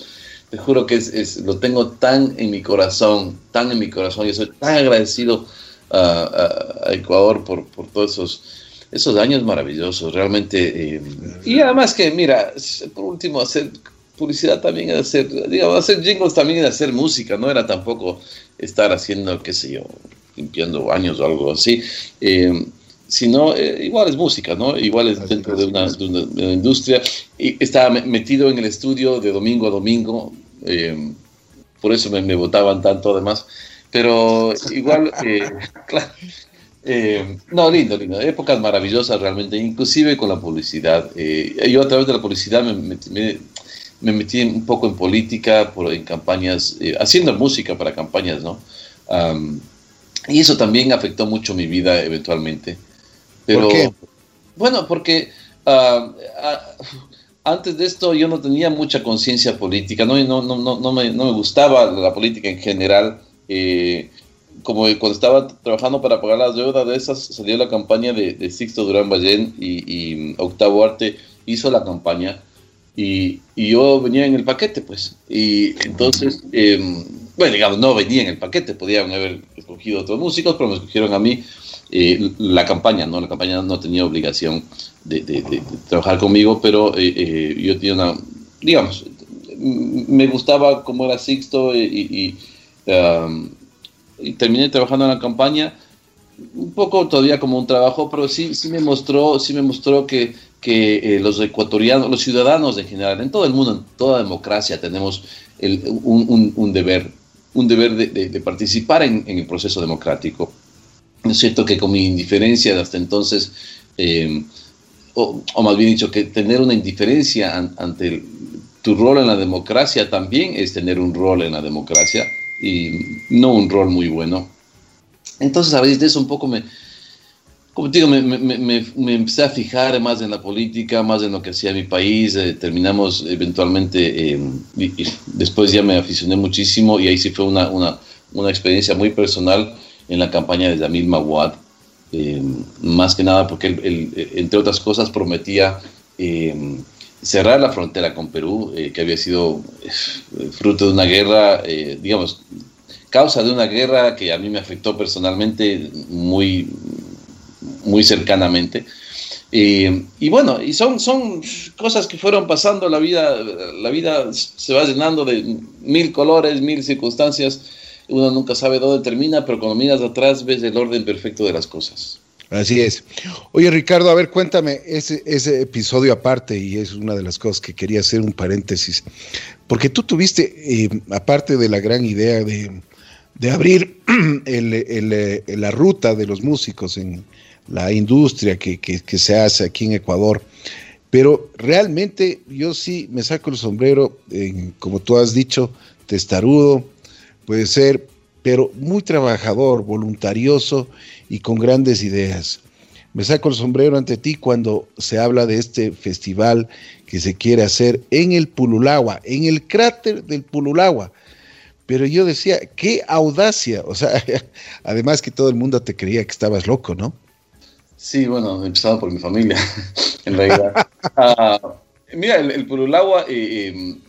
te juro que es, es, lo tengo tan en mi corazón, tan en mi corazón, yo soy tan agradecido a, a, a Ecuador por, por todos esos esos años maravillosos, realmente. Eh, y además que, mira, por último, hacer publicidad también es hacer, digamos, hacer jingles también es hacer música, no era tampoco estar haciendo, qué sé yo, limpiando baños o algo así. Eh, sino eh, igual es música, ¿no? Igual es dentro de una, de una, de una industria. Y estaba metido en el estudio de domingo a domingo, eh, por eso me, me, votaban tanto además. Pero igual, eh, claro, eh, no, lindo, lindo. Épocas maravillosas realmente, inclusive con la publicidad. Eh, yo a través de la publicidad me, me, me, metí un poco en política, por, en campañas, eh, haciendo música para campañas, ¿no? Um, y eso también afectó mucho mi vida eventualmente. Pero, ¿Por qué? Bueno, porque uh, uh, antes de esto yo no tenía mucha conciencia política, ¿no? No, no, no, no, me, no me gustaba la política en general. Eh, como cuando estaba trabajando para pagar las deudas de esas, salió la campaña de, de Sixto Durán Ballén y, y, Octavo Arte hizo la campaña y, y, yo venía en el paquete, pues. Y entonces, eh, bueno, digamos, no venía en el paquete, podían haber escogido otros músicos, pero me escogieron a mí eh, la campaña, ¿no? La campaña no tenía obligación de, de, de trabajar conmigo, pero eh, eh, yo tenía una, digamos, me gustaba cómo era Sixto y... Um, y terminé trabajando en la campaña un poco todavía como un trabajo, pero sí, sí me mostró, sí me mostró que, que eh, los ecuatorianos, los ciudadanos en general, en todo el mundo, en toda democracia, tenemos el, un, un, un, deber, un deber de, de, de participar en, en, el proceso democrático. Es cierto que con mi indiferencia hasta entonces, eh, o, o, más bien dicho, que tener una indiferencia an, ante el, tu rol en la democracia también es tener un rol en la democracia y no un rol muy bueno. Entonces a raíz de eso un poco me, como te digo, me, me, me, me, empecé a fijar más en la política, más en lo que hacía mi país, eh, terminamos eventualmente, eh, y, y después ya me aficioné muchísimo y ahí sí fue una, una, una experiencia muy personal en la campaña de Yamil Mawad, eh, más que nada porque él, él, entre otras cosas prometía cerrar la frontera con Perú, que había sido fruto de una guerra, digamos, causa de una guerra que a mí me afectó personalmente muy, muy cercanamente. y bueno, y son, son cosas que fueron pasando, la vida, la vida se va llenando de mil colores, mil circunstancias, uno nunca sabe dónde termina, pero cuando miras atrás ves el orden perfecto de las cosas. Así es. Oye, Ricardo, a ver, cuéntame ese, episodio aparte, y es una de las cosas que quería hacer un paréntesis, porque tú tuviste, eh, aparte de la gran idea de, abrir la ruta de los músicos en la industria que, se hace aquí en Ecuador, pero realmente yo sí me saco el sombrero, como tú has dicho, testarudo, puede ser, pero muy trabajador, voluntarioso y con grandes ideas. Me saco el sombrero ante ti cuando se habla de este festival que se quiere hacer en el Pululagua, en el cráter del Pululagua. Pero yo decía, qué audacia, o sea, además que todo el mundo te creía que estabas loco, ¿no? Sí, bueno, empezado por mi familia, en realidad. Ah, mira, el, Pululagua eh, em,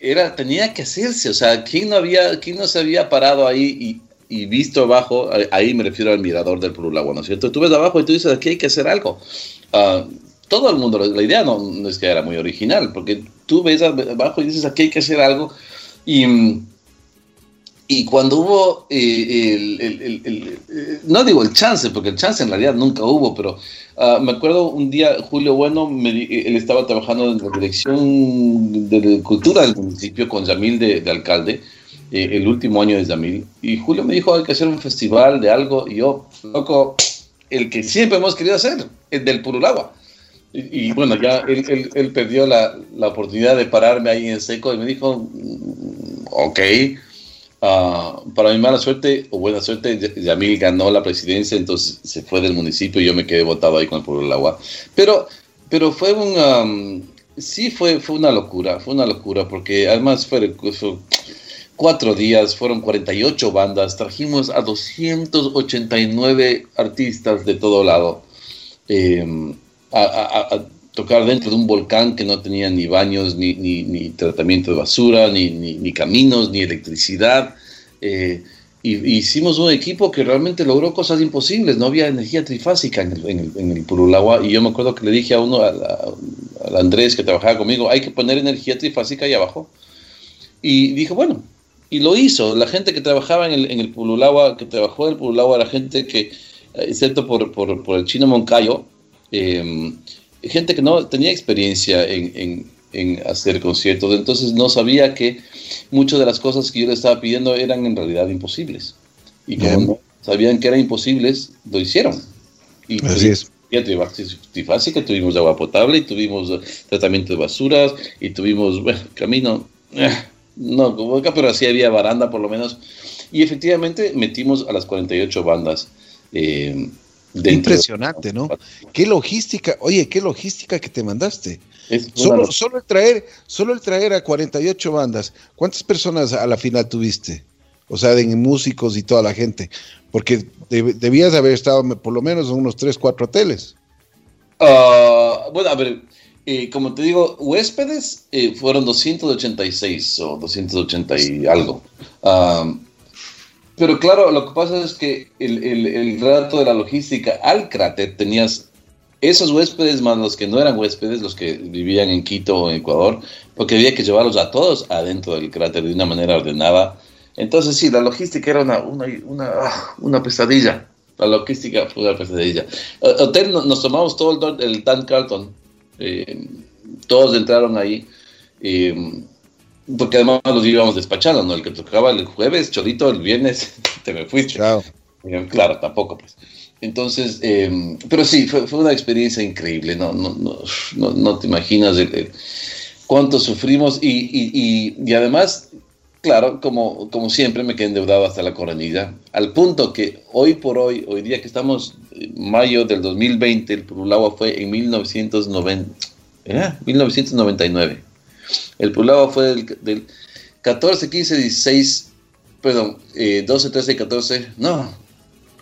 era, tenía que hacerse, o sea, ¿quién no, había, quién no se había parado ahí y, visto abajo? Ahí me refiero al mirador del Purulagua, ¿no es cierto? Tú ves abajo y tú dices, aquí hay que hacer algo. Ah, todo el mundo, la idea no, es que era muy original, porque tú ves abajo y dices, aquí hay que hacer algo. Y, y cuando hubo, eh, el, no digo el chance, porque el chance en realidad nunca hubo, pero Ah, me acuerdo un día, Julio Bueno, él estaba trabajando en la dirección de cultura del municipio con Yamil de, alcalde, eh, el último año de Yamil, y Julio me dijo, hay que hacer un festival de algo, y yo, loco, el que siempre hemos querido hacer, el del Purulagua. Y, y bueno, ya él, él, perdió la, la, oportunidad de pararme ahí en seco y me dijo, mm, ok, Ah, para mi mala suerte o buena suerte, Yamil ganó la presidencia, entonces se fue del municipio y yo me quedé votado ahí con el pueblo del agua. Pero, pero fue un, sí fue, fue una locura, fue una locura, porque además fue, cuatro días, fueron 48 bandas, trajimos a 289 artistas de todo lado. Em, a, tocar dentro de un volcán que no tenía ni baños, ni, ni, tratamiento de basura, ni, ni, caminos, ni electricidad. Eh, y, hicimos un equipo que realmente logró cosas imposibles. No había energía trifásica en el, en el, en el Purulagua. Y yo me acuerdo que le dije a uno, al Andrés que trabajaba conmigo, hay que poner energía trifásica ahí abajo. Y dijo, bueno, y lo hizo. La gente que trabajaba en el, en el Purulagua, que trabajó en el Purulagua, la gente que, excepto por, por, por el chino Moncayo, eh, gente que no tenía experiencia en, hacer conciertos, entonces no sabía que muchas de las cosas que yo le estaba pidiendo eran en realidad imposibles. Y como no sabían que eran imposibles, lo hicieron. Y Así es. que tuvimos agua potable, y tuvimos eh, tratamiento de basuras, y tuvimos, bueno, camino, eh, no como acá, pero así había baranda por lo menos. Y efectivamente metimos a las 48 bandas. Eh, Impresionante, ¿no? Qué logística, oye, qué logística que te mandaste. Solo, solo, el traer, solo el traer a 48 bandas. ¿Cuántas personas a la final tuviste? O sea, de músicos y toda la gente. Porque debías haber estado por lo menos en unos 3, 4 hoteles. Ah, bueno, a ver, eh, como te digo, huéspedes eh, fueron 286 o 280 y algo. Uh, pero claro, lo que pasa es que el, el, el rato de la logística al cráter tenías esos huéspedes más los que no eran huéspedes, los que vivían en Quito o en Ecuador, porque había que llevarlos a todos adentro del cráter de una manera ordenada. Entonces sí, la logística era una, una, una, una pesadilla. La logística fue una pesadilla. Hotel, nos tomamos todo el, el Dan Carlton. Eh, todos entraron ahí. Eh, porque además los íbamos despachando, ¿no? El que tocaba el jueves, chodito, el viernes, te me fuiste. Claro. Claro, tampoco, pues. Entonces, em, pero sí, fue, fue, una experiencia increíble, no, no, no, no, te imaginas cuánto sufrimos y, y, y, además, claro, como, como siempre me quedé endeudado hasta la coronilla, al punto que hoy por hoy, hoy día que estamos mayo del 2020, el Purulagua fue en 1990, ¿eh? 1999. El Pulagua fue del, 14, 15, 16, perdón, 12, 13, 14, no,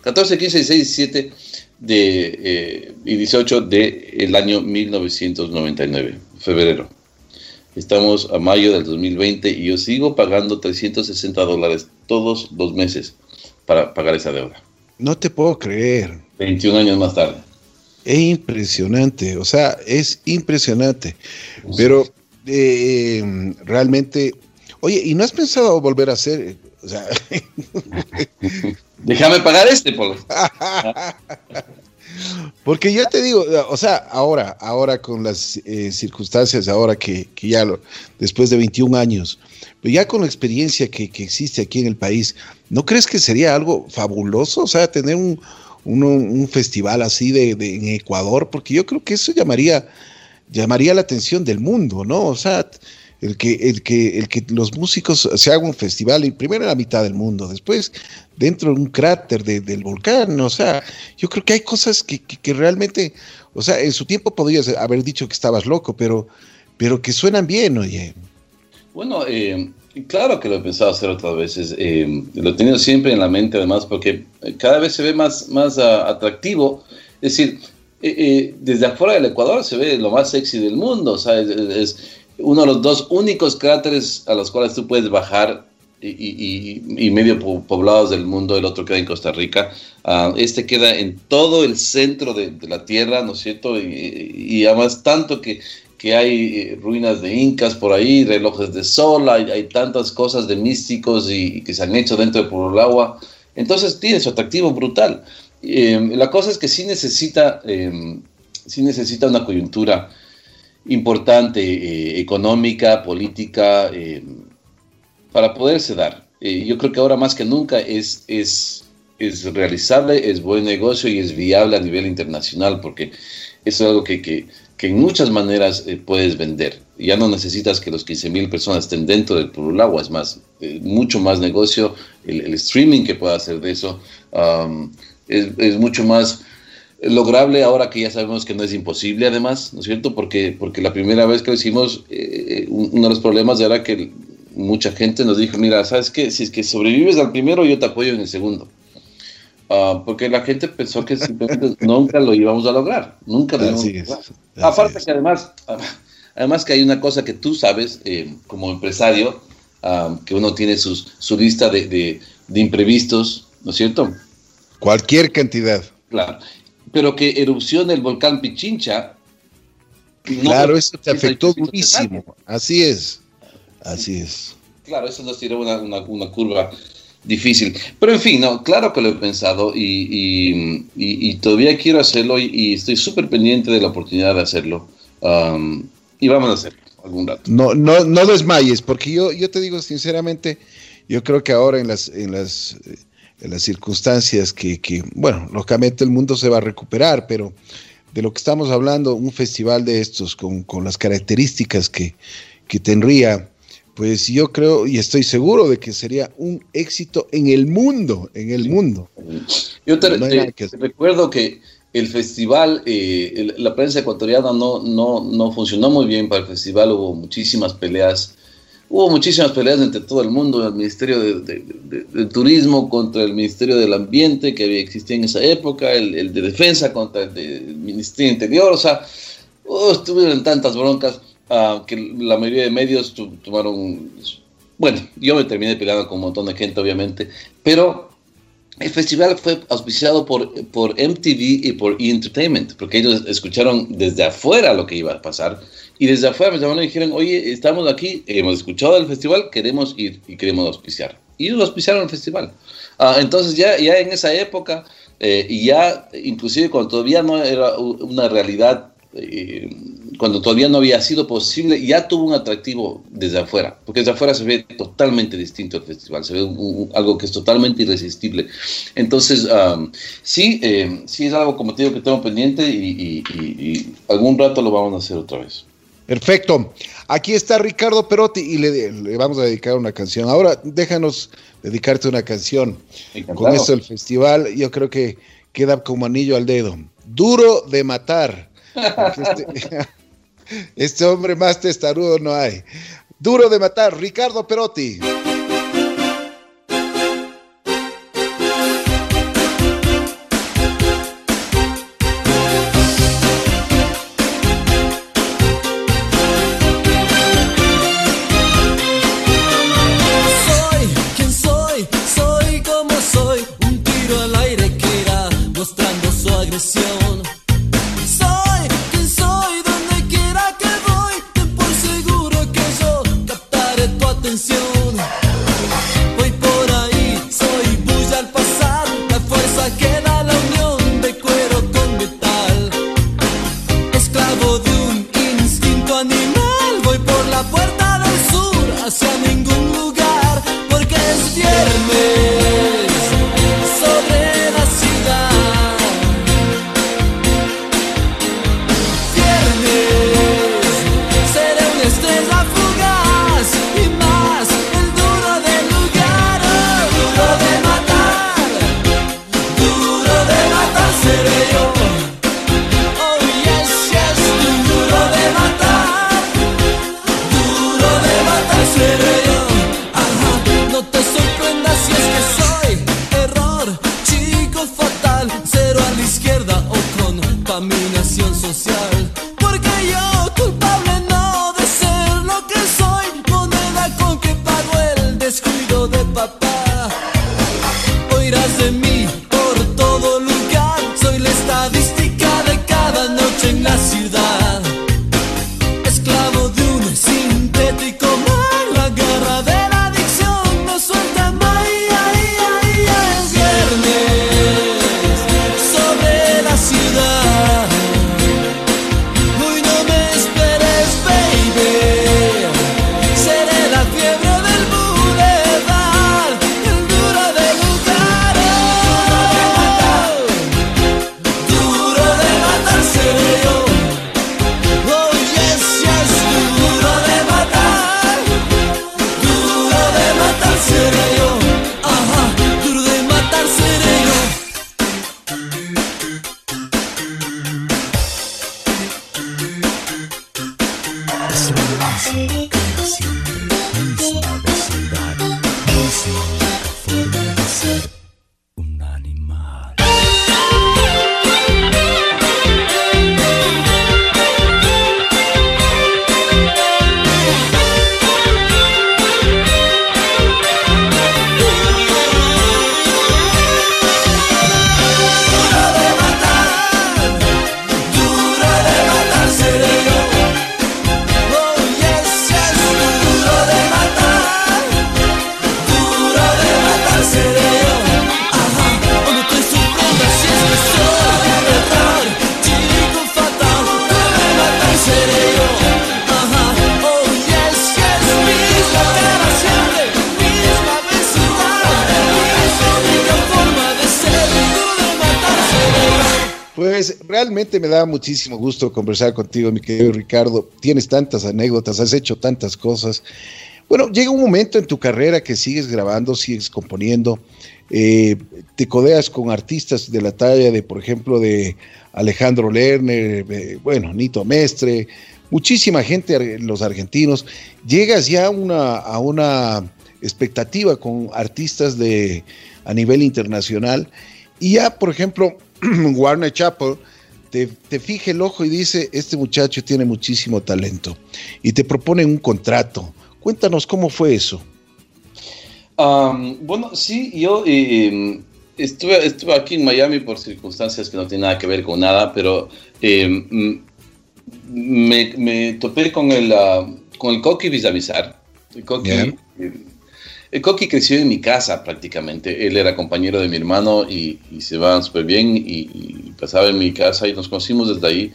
14, 15, 16, 17 de, eh, y 18 del el año 1999, febrero. Estamos a mayo del 2020 y yo sigo pagando 360 dólares todos los meses para pagar esa deuda. No te puedo creer. 21 años más tarde. Es impresionante, o sea, es impresionante. Pero eh, realmente, oye, ¿y no has pensado volver a hacer? O sea, Déjame pagar este, Polo. Porque yo te digo, o sea, ahora, ahora con las eh, circunstancias, ahora que, que ya lo, después de 21 años, pero ya con la experiencia que, que, existe aquí en el país, ¿no crees que sería algo fabuloso? O sea, tener un, un, un festival así de, en Ecuador, porque yo creo que eso llamaría, llamaría la atención del mundo, ¿no? O sea, el que, el que, el que los músicos se hagan un festival, y primero en la mitad del mundo, después dentro de un cráter de, del volcán, o sea, yo creo que hay cosas que, que, que, realmente, o sea, en su tiempo podrías haber dicho que estabas loco, pero, pero que suenan bien, oye. Bueno, eh, claro que lo he pensado hacer otras veces, eh, lo he tenido siempre en la mente además, porque cada vez se ve más, más uh, atractivo, es decir, eh, eh, desde afuera del Ecuador se ve lo más sexy del mundo, es, uno de los dos únicos cráteres a los cuales tú puedes bajar y, y, y, medio poblados del mundo, el otro queda en Costa Rica. Uh, este queda en todo el centro de, la Tierra, ¿no es cierto? Y, además tanto que, que hay eh, ruinas de incas por ahí, relojes de sol, hay, tantas cosas de místicos y, que se han hecho dentro de Purulagua. Entonces tiene su atractivo brutal. Eh, la cosa es que sí necesita, eh, sí necesita una coyuntura importante, eh, económica, política, eh, para poderse dar. Eh, yo creo que ahora más que nunca es, es, es realizable, es buen negocio y es viable a nivel internacional, porque eso es algo que, que en muchas maneras eh, puedes vender. Ya no necesitas que los 15 mil personas estén dentro del Purulagua, es más, eh, mucho más negocio, el, streaming que pueda hacer de eso es, es mucho más lograble ahora que ya sabemos que no es imposible además, ¿no es cierto? Porque, porque la primera vez que lo hicimos, eh, uno de los problemas era que mucha gente nos dijo, mira, ¿sabes qué? Si es que sobrevives al primero, yo te apoyo en el segundo. Uh, porque la gente pensó que simplemente nunca lo íbamos a lograr, nunca lo íbamos a lograr. Aparte es. que además, además que hay una cosa que tú sabes eh, como empresario, uh, que uno tiene sus, su lista de, de, de imprevistos, ¿no es cierto? Cualquier cantidad. Claro pero que erupcione el volcán Pichincha. No claro, eso te afectó durísimo. Así es. Así es. Claro, eso nos tiró una, una, una, curva difícil. Pero en fin, no, claro que lo he pensado y, y, y, y todavía quiero hacerlo y, estoy súper pendiente de la oportunidad de hacerlo. Um, y vamos a hacerlo algún rato. No, no, no desmayes, porque yo, yo te digo sinceramente, yo creo que ahora en las, en las en las circunstancias que, que, bueno, lógicamente el mundo se va a recuperar, pero de lo que estamos hablando, un festival de estos con, con las características que, que tendría, pues yo creo y estoy seguro de que sería un éxito en el mundo, en el mundo. Yo te, no te, te recuerdo que el festival, eh, el, la prensa ecuatoriana no, no, no funcionó muy bien para el festival, hubo muchísimas peleas Hubo muchísimas peleas entre todo el mundo, el Ministerio de, de, de, de, Turismo contra el Ministerio del Ambiente que existía en esa época, el, el de Defensa contra el, el Ministerio Interior, o sea, oh, estuvieron tantas broncas uh, que la mayoría de medios tomaron... Bueno, yo me terminé peleando con un montón de gente, obviamente, pero el festival fue auspiciado por, por MTV y por E! Entertainment, porque ellos escucharon desde afuera lo que iba a pasar y desde afuera me llamaron y dijeron, oye, estamos aquí, hemos escuchado el festival, queremos ir y queremos auspiciar. Y ellos auspiciaron el festival. Uh, entonces ya, ya en esa época, eh, ya inclusive cuando todavía no era una realidad, eh, cuando todavía no había sido posible, ya tuvo un atractivo desde afuera, porque desde afuera se ve totalmente distinto el festival, se ve un, un, algo que es totalmente irresistible. Entonces, um, sí, eh, sí es algo como te digo que tengo pendiente y, y, y algún rato lo vamos a hacer otra vez. Perfecto. Aquí está Ricardo Perotti y le, le, vamos a dedicar una canción. Ahora déjanos dedicarte una canción. Encantado. Con esto el festival yo creo que queda como anillo al dedo. Duro de matar. Este, este, hombre más testarudo no hay. Duro de matar, Ricardo Perotti. Me da muchísimo gusto conversar contigo, mi querido Ricardo. Tienes tantas anécdotas, has hecho tantas cosas. Bueno, llega un momento en tu carrera que sigues grabando, sigues componiendo, eh, te codeas con artistas de la talla de, por ejemplo, de Alejandro Lerner, bueno, Nito Mestre, muchísima gente, los argentinos. Llegas ya una, a una expectativa con artistas de, a nivel internacional y ya, por ejemplo, Warner Chappell te, te fije el ojo y dice, este muchacho tiene muchísimo talento y te proponen un contrato. Cuéntanos cómo fue eso. bueno, sí, yo em, estuve, estuve aquí en Miami por circunstancias que no tienen nada que ver con nada, pero em, me, me, topé con el, uh, con el Coqui Vizavizar. El Coqui, el Coqui creció en mi casa prácticamente. Él era compañero de mi hermano y, se van súper bien y, pasaba en mi casa y nos conocimos desde ahí.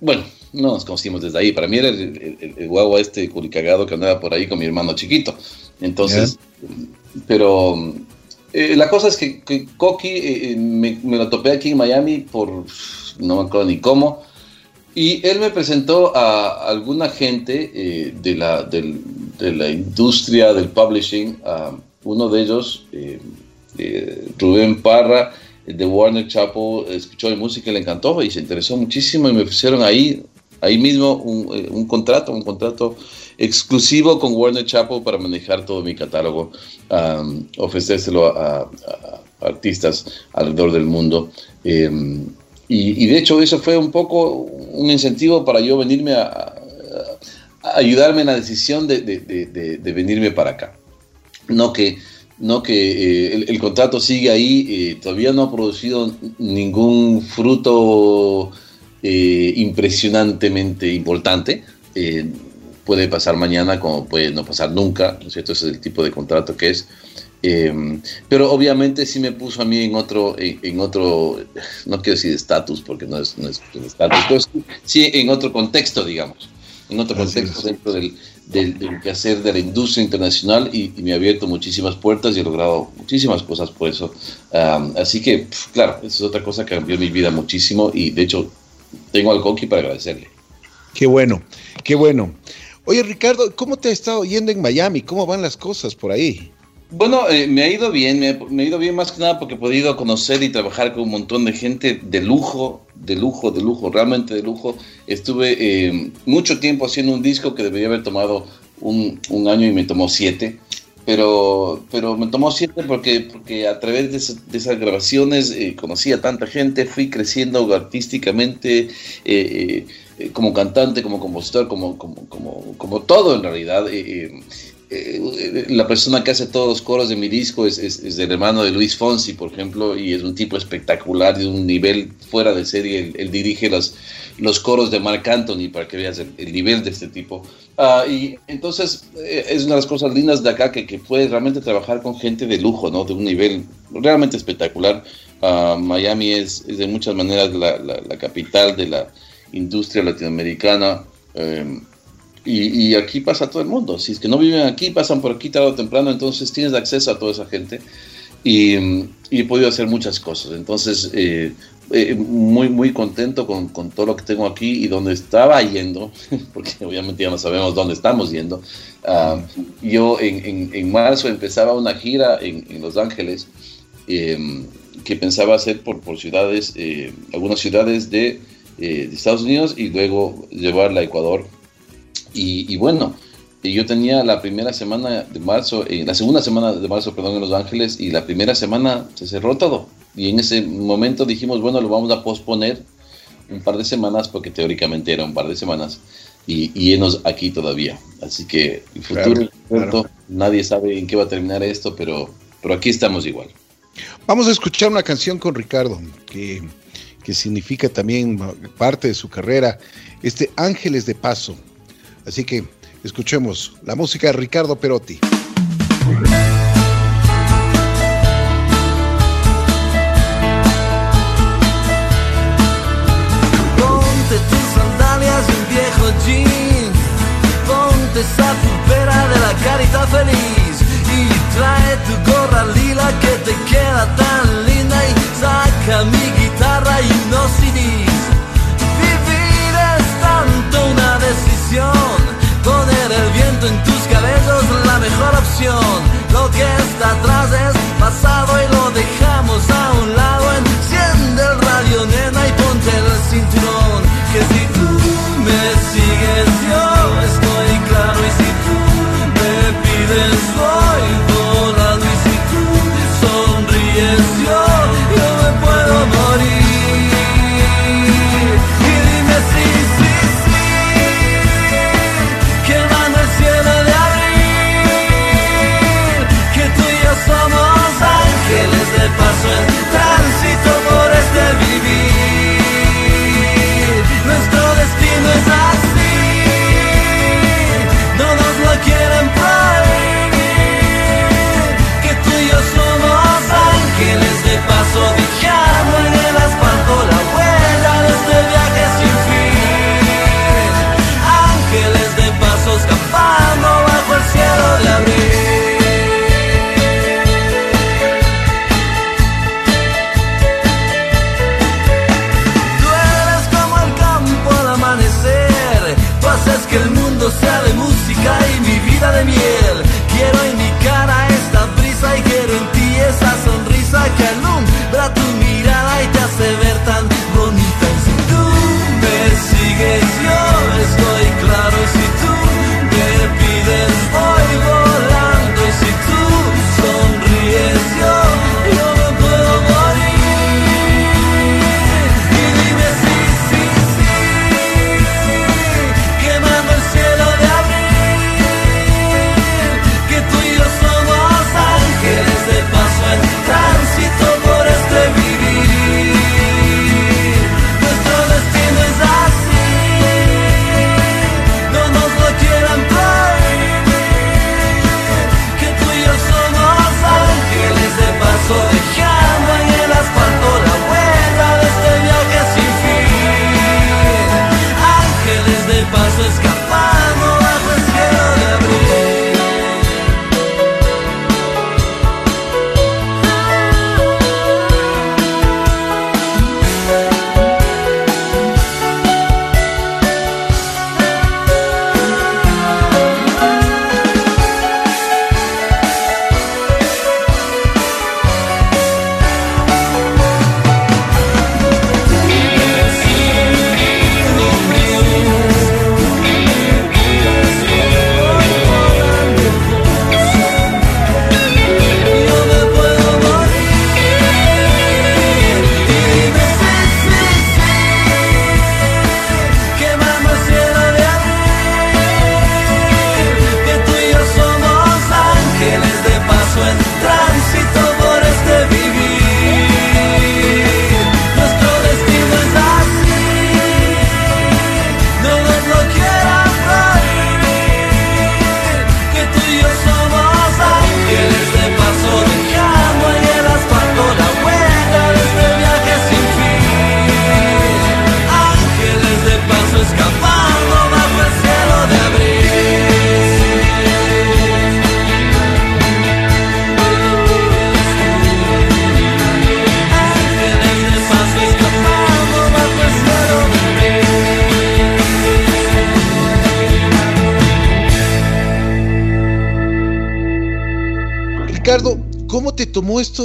bueno, no nos conocimos desde ahí. Para mí era el, el, guagua este culicagado que andaba por ahí con mi hermano chiquito. Entonces, pero eh, la cosa es que, Coqui eh, eh, me, me, lo topé aquí en Miami por no me acuerdo ni cómo. Y él me presentó a alguna gente de la, del, de la industria del publishing. uno de ellos, eh, eh, Rubén Parra, de Warner Chapo, escuchó mi música y le encantó y se interesó muchísimo y me ofrecieron ahí, ahí mismo un, eh, un contrato, un contrato exclusivo con Warner Chapo para manejar todo mi catálogo, ofrecérselo a, artistas alrededor del mundo. Em, y, de hecho eso fue un poco un incentivo para yo venirme a, ayudarme en la decisión de, venirme para acá. No que, no que eh, el, contrato sigue ahí, eh, todavía no ha producido ningún fruto eh, impresionantemente importante. puede pasar mañana como puede no pasar nunca, ¿no es cierto? Ese es el tipo de contrato que es. Em, pero obviamente sí me puso a mí en otro, en, otro, no quiero decir estatus porque no es, no es estatus, pero sí, en otro contexto, digamos, en otro contexto dentro del, del, del, quehacer de la industria internacional y, me ha abierto muchísimas puertas y he logrado muchísimas cosas por eso. así que, claro, esa es otra cosa que cambió mi vida muchísimo y de hecho tengo al Coqui para agradecerle. Qué bueno, qué bueno. Oye, Ricardo, ¿cómo te ha estado yendo en Miami? ¿Cómo van las cosas por ahí? Bueno, eh, me ha ido bien, me, ha ido bien más que nada porque he podido conocer y trabajar con un montón de gente de lujo, de lujo, de lujo, realmente de lujo. Estuve eh, mucho tiempo haciendo un disco que debería haber tomado un, año y me tomó siete, pero, pero me tomó siete porque, porque a través de, esas grabaciones eh, conocí a tanta gente, fui creciendo artísticamente. como cantante, como compositor, como, como, como, como todo en realidad. Eh, la persona que hace todos los coros de mi disco es, es, el hermano de Luis Fonsi, por ejemplo, y es un tipo espectacular, de un nivel fuera de serie. Él, dirige los, los coros de Mark Anthony para que veas el, nivel de este tipo. Ah, y entonces eh, es una de las cosas lindas de acá que, que puedes realmente trabajar con gente de lujo, ¿no? de un nivel realmente espectacular. Ah, Miami es, es, de muchas maneras la, capital de la industria latinoamericana. Eh, y, aquí pasa todo el mundo. Si es que no viven aquí, pasan por aquí tarde o temprano, entonces tienes acceso a toda esa gente. Y, he podido hacer muchas cosas. Entonces, eh, eh, muy, muy contento con, con, todo lo que tengo aquí y donde estaba yendo, porque obviamente ya no sabemos dónde estamos yendo. Ah, yo en, en, marzo empezaba una gira en, en Los Ángeles em, que pensaba hacer por, por ciudades, eh, algunas ciudades de, de Estados Unidos y luego llevarla a Ecuador y, bueno, yo tenía la primera semana de marzo, eh, la segunda semana de marzo, perdón, en Los Ángeles, y la primera semana se cerró todo. Y en ese momento dijimos, bueno, lo vamos a posponer un par de semanas, porque teóricamente era un par de semanas, y, y enos aquí todavía. Así que el futuro, nadie sabe en qué va a terminar esto, pero, pero aquí estamos igual. Vamos a escuchar una canción con Ricardo, que, que significa también parte de su carrera, este Ángeles de Paso. Así que escuchemos la música de Ricardo Perotti. Ponte tus sandalias y viejo jean, ponte esa pupera de la carita feliz y trae tu gorra lila que te queda tan linda y saca mi guitarra y unos CDs. Poner el viento en tus cabellos la mejor opción. Lo que está atrás es pasado de miel. Quiero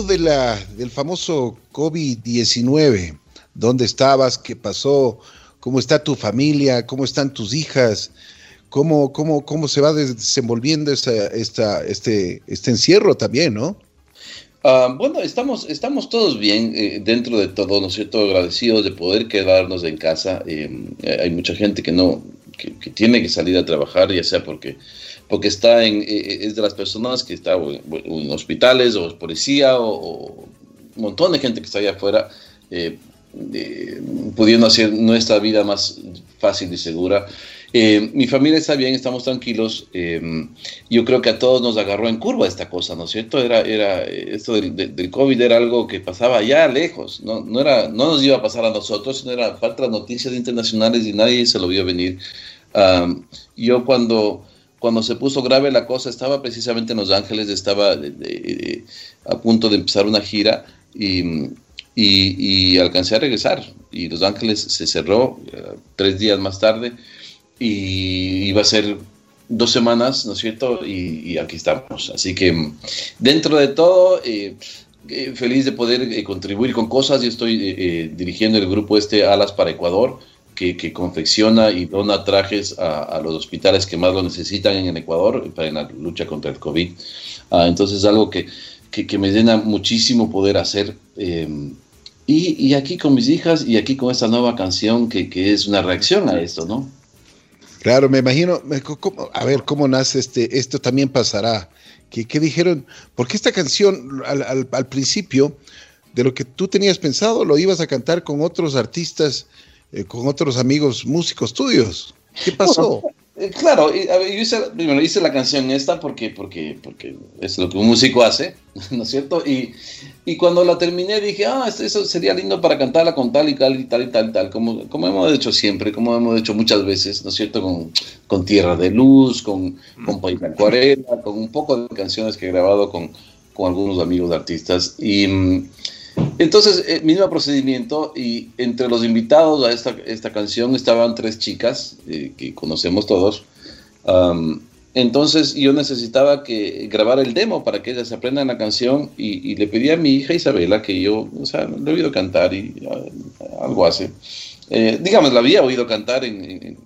de la, del famoso COVID-19? ¿Dónde estabas? ¿Qué pasó? ¿Cómo está tu familia? ¿Cómo están tus hijas? ¿Cómo, cómo, cómo se va desenvolviendo esta, esta, este, este encierro también, no? Uh, bueno, estamos, estamos todos bien eh, dentro de todo, ¿no es cierto? Agradecidos de poder quedarnos en casa. Eh, hay mucha gente que no, que, tiene que salir a trabajar, ya sea porque, porque está en, eh, es de las personas que está en hospitales o policía o, o, un montón de gente que está allá afuera pudiendo hacer nuestra vida más fácil y segura. Eh, mi familia está bien, estamos tranquilos. Eh, yo creo que a todos nos agarró en curva esta cosa, ¿no es cierto? Era, era, esto del, del, COVID era algo que pasaba allá lejos, ¿no? No, era, no nos iba a pasar a nosotros, sino era falta de noticias internacionales y nadie se lo vio venir. Um, yo cuando, cuando se puso grave la cosa estaba precisamente en Los Ángeles, estaba a punto de empezar una gira y, y, y, alcancé a regresar. Y Los Ángeles se cerró uh, tres días más tarde y iba a ser dos semanas, ¿no es cierto? Y, aquí estamos. Así que dentro de todo, eh, eh, feliz de poder eh, contribuir con cosas. Yo estoy eh, dirigiendo el grupo este Alas para Ecuador, que, confecciona y dona trajes a, los hospitales que más lo necesitan en el Ecuador para en la lucha contra el COVID. Ah, entonces, algo que, que, me llena muchísimo poder hacer. Y, y, aquí con mis hijas y aquí con esta nueva canción que, que es una reacción a esto, ¿no? Claro, me imagino, ¿cómo, a ver, ¿cómo nace este? Esto también pasará. ¿Qué, qué dijeron? Porque esta canción al, principio, de lo que tú tenías pensado, lo ibas a cantar con otros artistas, eh, con otros amigos músicos tuyos. ¿Qué pasó? Eh, claro, yo hice, bueno, hice, la canción esta porque, porque, porque es lo que un músico hace, ¿no es cierto? Y, y cuando la terminé dije, ah, eso sería lindo para cantarla con tal y tal y tal y tal y tal, como, como hemos hecho siempre, como hemos hecho muchas veces, ¿no es cierto? Con, con Tierra de Luz, con, con País Acuarela, con un poco de canciones que he grabado con, con algunos amigos artistas. Y entonces, eh, mismo procedimiento, y entre los invitados a esta, esta canción estaban tres chicas eh, que conocemos todos. Um, entonces, yo necesitaba que grabar el demo para que ellas aprendan la canción y, le pedí a mi hija Isabela que yo, o sea, le he oído cantar y uh, algo hace. Eh, digamos, la había oído cantar en,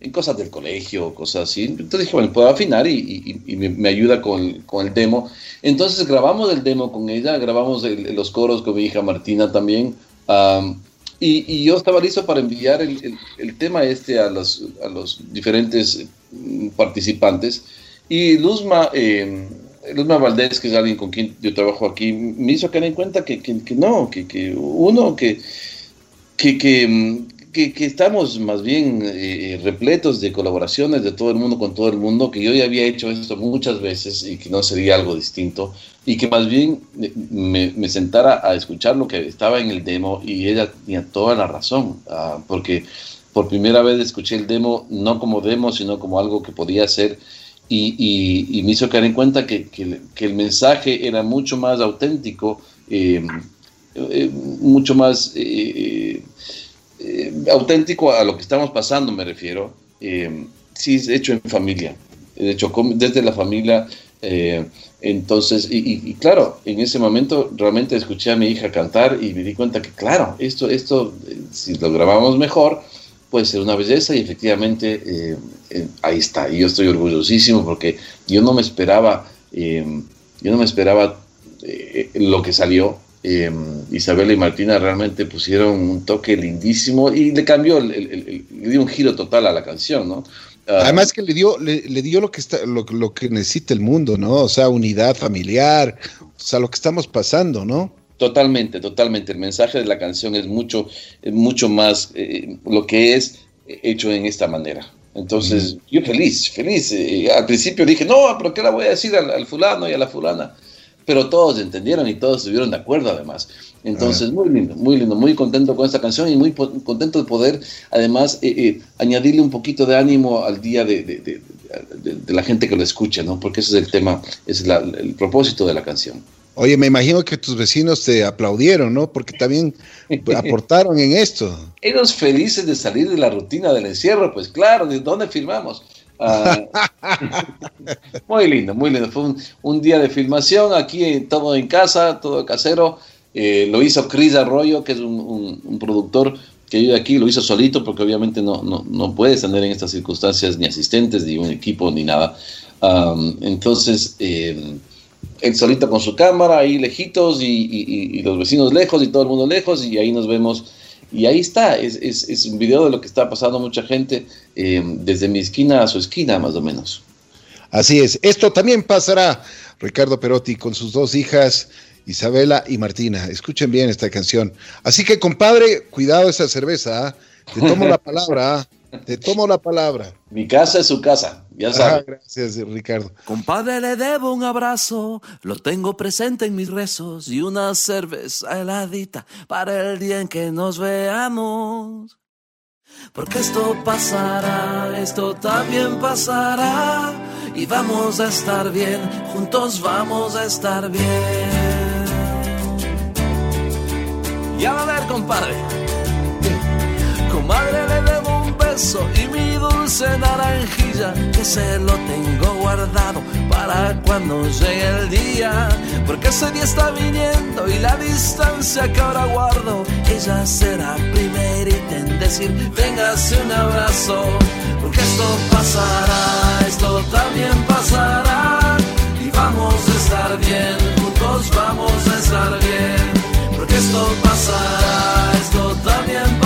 en, cosas del colegio, cosas así. Entonces dije, bueno, puedo afinar y, y, y me, me, ayuda con, con el demo. Entonces grabamos el demo con ella, grabamos el, los coros con mi hija Martina también. Um, y, y, yo estaba listo para enviar el, el, el, tema este a los, a los diferentes participantes. Y Luzma, eh, Luzma Valdés, que es alguien con quien yo trabajo aquí, me hizo caer en cuenta que, que, que no, que, que, uno, que, que, que, que, que estamos más bien eh, repletos de colaboraciones de todo el mundo con todo el mundo, que yo ya había hecho esto muchas veces y que no sería algo distinto, y que más bien me, me sentara a escuchar lo que estaba en el demo y ella tenía toda la razón, uh, porque por primera vez escuché el demo, no como demo, sino como algo que podía ser, y, y, y me hizo caer en cuenta que, que, que, el mensaje era mucho más auténtico, eh, eh, mucho más... Eh, auténtico a lo que estamos pasando, me refiero, eh, sí es hecho en familia, de hecho desde la familia, eh, entonces, y, y, claro, en ese momento realmente escuché a mi hija cantar y me di cuenta que, claro, esto, esto si lo grabamos mejor, puede ser una belleza y efectivamente ahí está, y yo estoy orgullosísimo porque yo no me esperaba, yo no me esperaba lo que salió, eh, Isabela y Martina realmente pusieron un toque lindísimo y le cambió, el, el, el, le dio un giro total a la canción, ¿no? Uh, Además que le dio, le, le dio lo que está, lo, lo, que necesita el mundo, ¿no? O sea, unidad familiar, o sea, lo que estamos pasando, ¿no? Totalmente, totalmente. El mensaje de la canción es mucho, mucho más eh, lo que es hecho en esta manera. Entonces, mm. yo feliz, feliz. Eh, al principio dije, no, pero ¿qué la voy a decir al, al fulano y a la fulana? Pero todos entendieron y todos estuvieron de acuerdo además. Entonces, muy lindo, muy lindo, muy contento con esta canción y muy contento de poder además eh, eh, añadirle un poquito de ánimo al día de, de, de, de, la gente que lo escucha, ¿no? Porque ese es el tema, es la, el propósito de la canción. Oye, me imagino que tus vecinos te aplaudieron, ¿no? Porque también aportaron en esto. Ellos felices de salir de la rutina del encierro, pues claro, ¿de dónde firmamos? Ah, muy lindo, muy lindo. Fue un, día de filmación aquí, todo en casa, todo casero. Eh, lo hizo Chris Arroyo, que es un, productor que vive aquí, lo hizo solito porque obviamente no, no, no puedes tener en estas circunstancias ni asistentes, ni un equipo, ni nada. entonces, eh, él solito con su cámara, ahí lejitos, y, los vecinos lejos, y todo el mundo lejos, y ahí nos vemos. Y ahí está, es, es, un video de lo que está pasando mucha gente, eh, desde mi esquina a su esquina, más o menos. Así es, esto también pasará, Ricardo Perotti, con sus dos hijas, Isabela y Martina. Escuchen bien esta canción. Así que, compadre, cuidado esa cerveza, ¿ah? te tomo la palabra. ¿ah? Te tomo la palabra. Mi casa es su casa, ya sabes. gracias, Ricardo. Compadre, le debo un abrazo, lo tengo presente en mis rezos y una cerveza heladita para el día en que nos veamos. Porque esto pasará, esto también pasará y vamos a estar bien, juntos vamos a estar bien. Ya a ver, compadre. Comadre, le debo y mi dulce naranjilla que se lo tengo guardado para cuando llegue el día. Porque ese día está viniendo y la distancia que ahora guardo ella será primerita en decir véngase un abrazo porque esto pasará esto también pasará. Y vamos a estar bien juntos vamos a estar bien porque esto pasará esto también pasará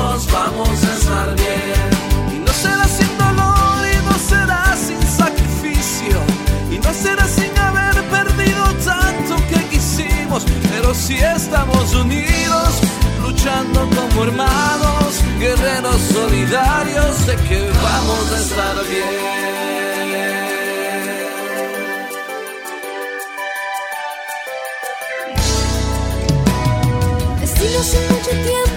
juntos vamos a estar bien. Y no será sin dolor y no será sin sacrificio. Y no será sin haber perdido tanto que quisimos. Pero si estamos unidos, luchando como hermanos, guerreros solidarios, sé que vamos a estar bien. hace mucho tiempo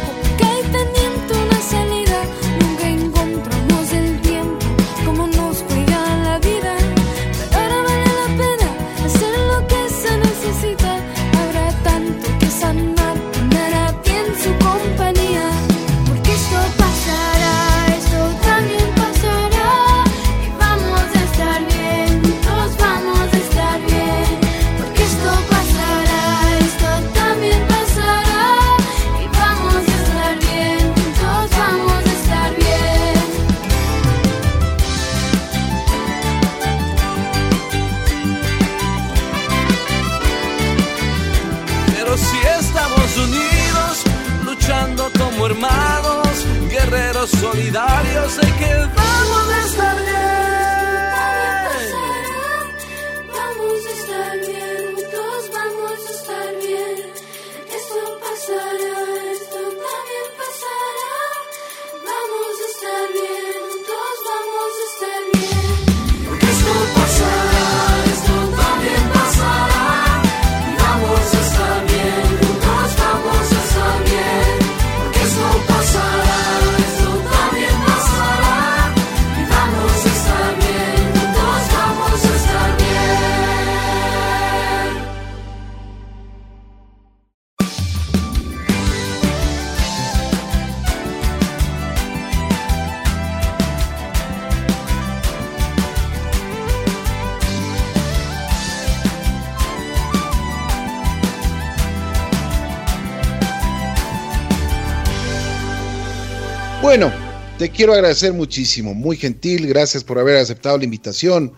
quiero agradecer muchísimo, muy gentil, gracias por haber aceptado la invitación.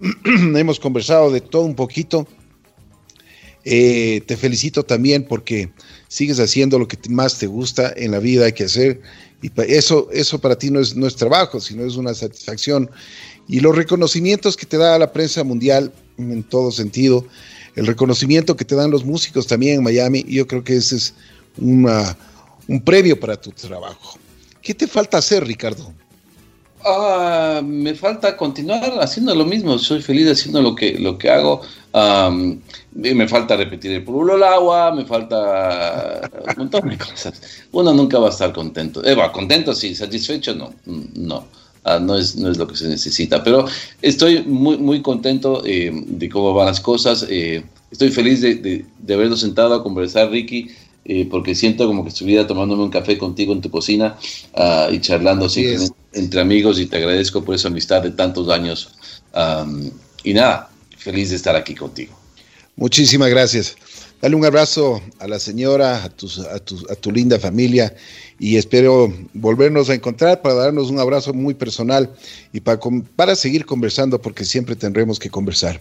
Hemos conversado de todo un poquito. Eh, te felicito también porque sigues haciendo lo que más te gusta en la vida, hay que hacer. Y eso, eso para ti no es, no es trabajo, sino es una satisfacción. Y los reconocimientos que te da la prensa mundial en todo sentido, el reconocimiento que te dan los músicos también en Miami, yo creo que ese es una, un previo para tu trabajo. ¿Qué te falta hacer, Ricardo? Ah, me falta continuar haciendo lo mismo. Soy feliz haciendo lo que, lo que hago. me falta repetir el pueblo al agua, me falta un montón de cosas. Uno nunca va a estar contento. Eh, va, contento sí, satisfecho no. No. Ah, no, es, no es lo que se necesita. Pero estoy muy, muy contento eh, de cómo van las cosas. Eh, estoy feliz de, de, de habernos sentado a conversar, Ricky. Eh, porque siento como que estuviera tomándome un café contigo en tu cocina ah, y charlando así entre amigos y te agradezco por esa amistad de tantos años. y nada, feliz de estar aquí contigo. Muchísimas gracias. Dale un abrazo a la señora, a, a, tu, linda familia y espero volvernos a encontrar para darnos un abrazo muy personal y para, para seguir conversando porque siempre tendremos que conversar.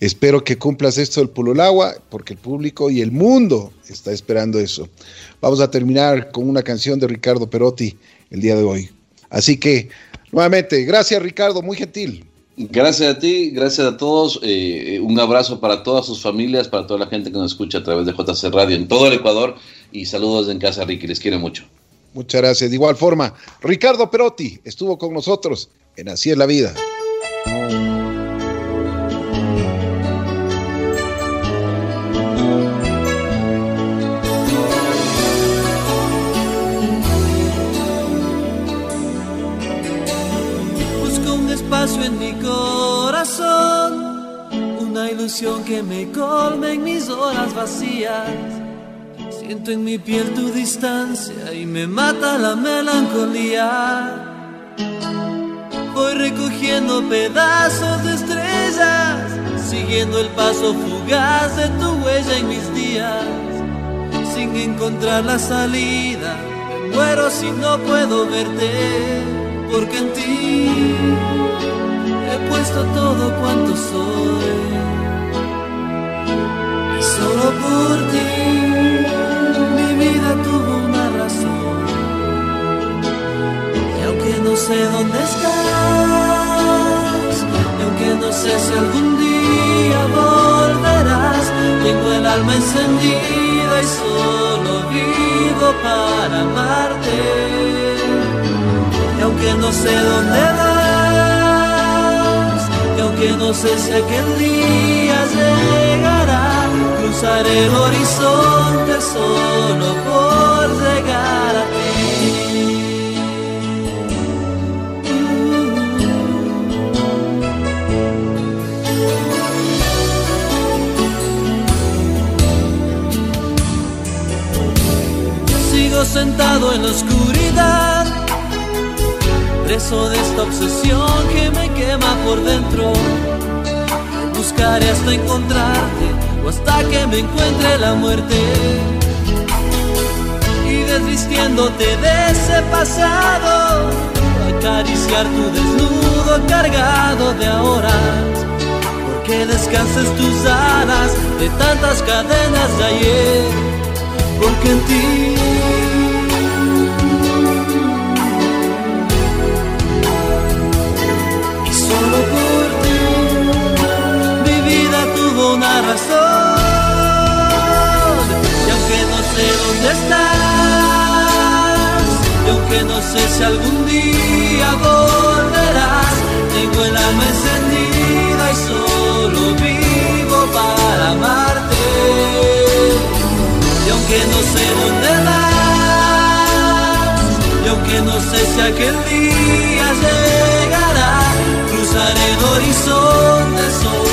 Espero que cumplas esto del Pulolagua porque el público y el mundo está esperando eso. Vamos a terminar con una canción de Ricardo Perotti el día de hoy. Así que, nuevamente, gracias Ricardo, muy gentil. Gracias a ti, gracias a todos. Eh, un abrazo para todas sus familias, para toda la gente que nos escucha a través de JC Radio en todo el Ecuador. Y saludos en casa, Ricky. Les quiero mucho. Muchas gracias. De igual forma, Ricardo Perotti estuvo con nosotros en Así es la vida. Que me colme en mis horas vacías. Siento en mi piel tu distancia y me mata la melancolía. Voy recogiendo pedazos de estrellas, siguiendo el paso fugaz de tu huella en mis días. Sin encontrar la salida, me muero si no puedo verte, porque en ti he puesto todo cuanto soy solo por ti mi vida tuvo una razón. Y aunque no sé dónde estás, y aunque no sé si algún día volverás, tengo el alma encendida y solo vivo para amarte. Y aunque no sé dónde vas, aunque no sé si aquel día llegará cruzaré el horizonte solo por llegar a ti. Sigo sentado en la oscuridad, preso de esta obsesión que me quema por dentro. Buscaré hasta encontrarte hasta que me encuentre la muerte. Y desvistiéndote de ese pasado, acariciar tu desnudo cargado de ahora. Porque descanses tus alas de tantas cadenas de ayer, porque en ti tuvo una razón. dónde estás. Y aunque no sé si algún día volverás, tengo el alma encendida y solo vivo para amarte. Y aunque no sé dónde vas, y aunque no sé si aquel día llegará, cruzaré el horizonte solo